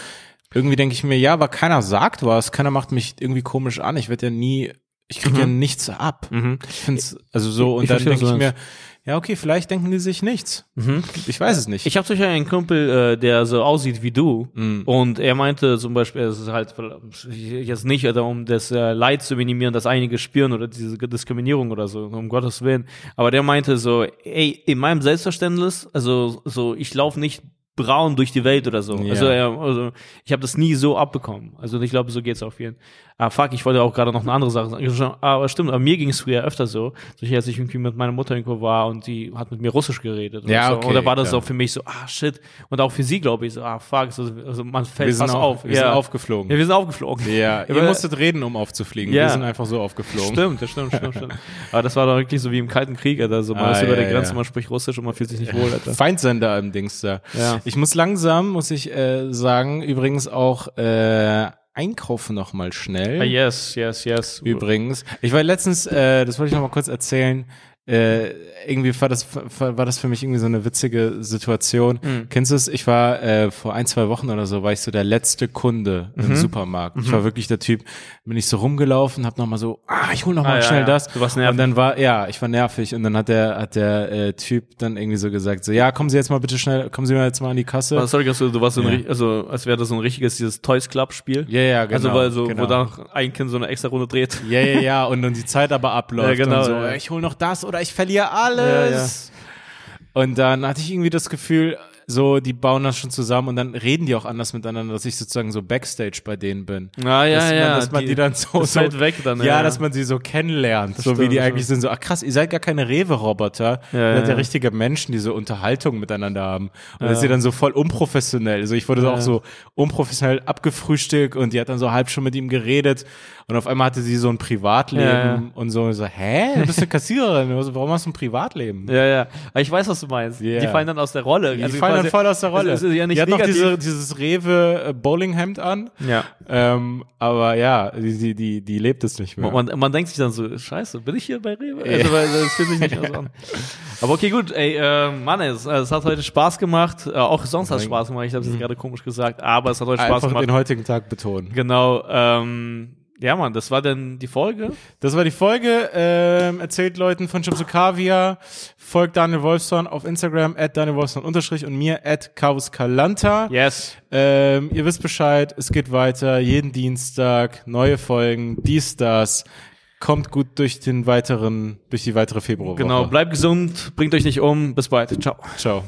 irgendwie denke ich mir, ja, aber keiner sagt was, keiner macht mich irgendwie komisch an. Ich werde ja nie, ich kriege ja nichts ab. Ich finde es, also so, und Ich dann denke ich mir, ja, okay, vielleicht denken die sich nichts. Ich weiß es nicht. Ich habe zum Beispiel einen Kumpel, äh, der so aussieht wie du. Mm. Und er meinte zum Beispiel, es ist halt jetzt nicht, also um das äh, Leid zu minimieren, das einige spüren oder diese Diskriminierung oder so, um Gottes Willen. Aber der meinte so, ey, in meinem Selbstverständnis, also so, ich laufe nicht braun durch die Welt oder so. Ja. Also, er, also ich habe das nie so abbekommen. Also ich glaube, so geht's auf jeden. Ah, fuck, ich wollte auch gerade noch eine andere Sache sagen. Aber stimmt, aber mir ging es früher öfter so. So als ich irgendwie mit meiner Mutter irgendwo war und die hat mit mir Russisch geredet. Ja, so. okay, Und da war das klar. auch für mich so, ah shit. Und auch für sie, glaube ich, so, ah fuck, so, also man fällt fast auch, auf. wir sind aufgeflogen. Ja, wir sind aufgeflogen. Ja, ihr musstet reden, um aufzufliegen. Ja. Wir sind einfach so aufgeflogen. Stimmt, das stimmt, stimmt, stimmt. Aber das war doch wirklich so wie im Kalten Krieg, Alter. So, man Ah, ist über ja, der Grenze, ja. man spricht Russisch und man fühlt sich nicht wohl, Alter. Feindsender im Dings da. Ja. Ich muss langsam, muss ich äh, sagen, übrigens auch äh, einkaufen noch mal schnell. Ah, yes, yes, yes. Übrigens. Ich war letztens, äh, das wollte ich noch mal kurz erzählen, äh, irgendwie war das, war das für mich irgendwie so eine witzige Situation. Mhm. Kennst du es? Ich war äh, vor ein, zwei Wochen oder so, war ich so der letzte Kunde Mhm. im Supermarkt. Ich war wirklich der Typ, bin ich so rumgelaufen, hab noch mal so, ah, ich hol noch mal Ah, ja, schnell ja. das. Du warst nervig. Und dann war, ja, ich war nervig und dann hat der, hat der äh, Typ dann irgendwie so gesagt, so, ja, kommen Sie jetzt mal bitte schnell, kommen Sie mal jetzt mal an die Kasse. Ah, sorry, dass du, du warst so ein, Ja. ri- also als wäre das so ein richtiges dieses Toys Club Spiel. Ja, ja, genau. Also weil so, genau. wo dann ein Kind so eine extra Runde dreht. Ja, ja, ja, und dann die Zeit aber abläuft Ja, genau, und so, ich hol noch das oder ich verliere alles. Ja, Und dann hatte ich irgendwie das Gefühl, so, die bauen das schon zusammen und dann reden die auch anders miteinander, dass ich sozusagen so Backstage bei denen bin. Ah, ja, dass ja. Man, dass man die, dann so, das so fällt weg dann, ja, ja. dass man sie so kennenlernt, so wie stimmt, die stimmt. eigentlich sind, so, ach krass, ihr seid gar keine Rewe-Roboter, Ja, ihr seid ja. richtige Menschen, die so Unterhaltung miteinander haben. Und Ja. das ist dann so voll unprofessionell. Also ich wurde so Ja. auch so unprofessionell abgefrühstückt und die hat dann so halb schon mit ihm geredet und auf einmal hatte sie so ein Privatleben Ja, und so, so, hä, du bist eine Kassiererin, also warum hast du ein Privatleben? Ja, ja. Aber ich weiß, was du meinst. Ja. Die fallen dann aus der Rolle. Die Also fallen dann voll aus der Rolle. Es ist ja nicht die hat noch negativ. diese, dieses Rewe äh, Bowlinghemd an. ja. Ähm, aber ja, die, die, die, die lebt es nicht mehr. Man, man denkt sich dann so, scheiße, bin ich hier bei Rewe? Also, weil das fühlt sich nicht mehr so an. Aber okay, gut, ey, äh, Mann, es, es hat heute Spaß gemacht. Äh, auch sonst hat es Spaß gemacht. Ich habe es jetzt gerade komisch gesagt, aber es hat heute Spaß Einfach gemacht. den heutigen Tag betonen. Genau. Ähm, ja, Mann, das war dann die Folge. Das war die Folge. Ähm, erzählt Leuten von Chips und Kaviar. Folgt Daniel Wolfson auf Instagram, at Daniel Wolfson unterstrich und mir, at Chaos Kalanta. Yes. Ähm, ihr wisst Bescheid, es geht weiter. Jeden Dienstag, neue Folgen, dies, das. Kommt gut durch den weiteren, durch die weitere Februarwoche. Genau, bleibt gesund, bringt euch nicht um. Bis bald. Ciao. Ciao.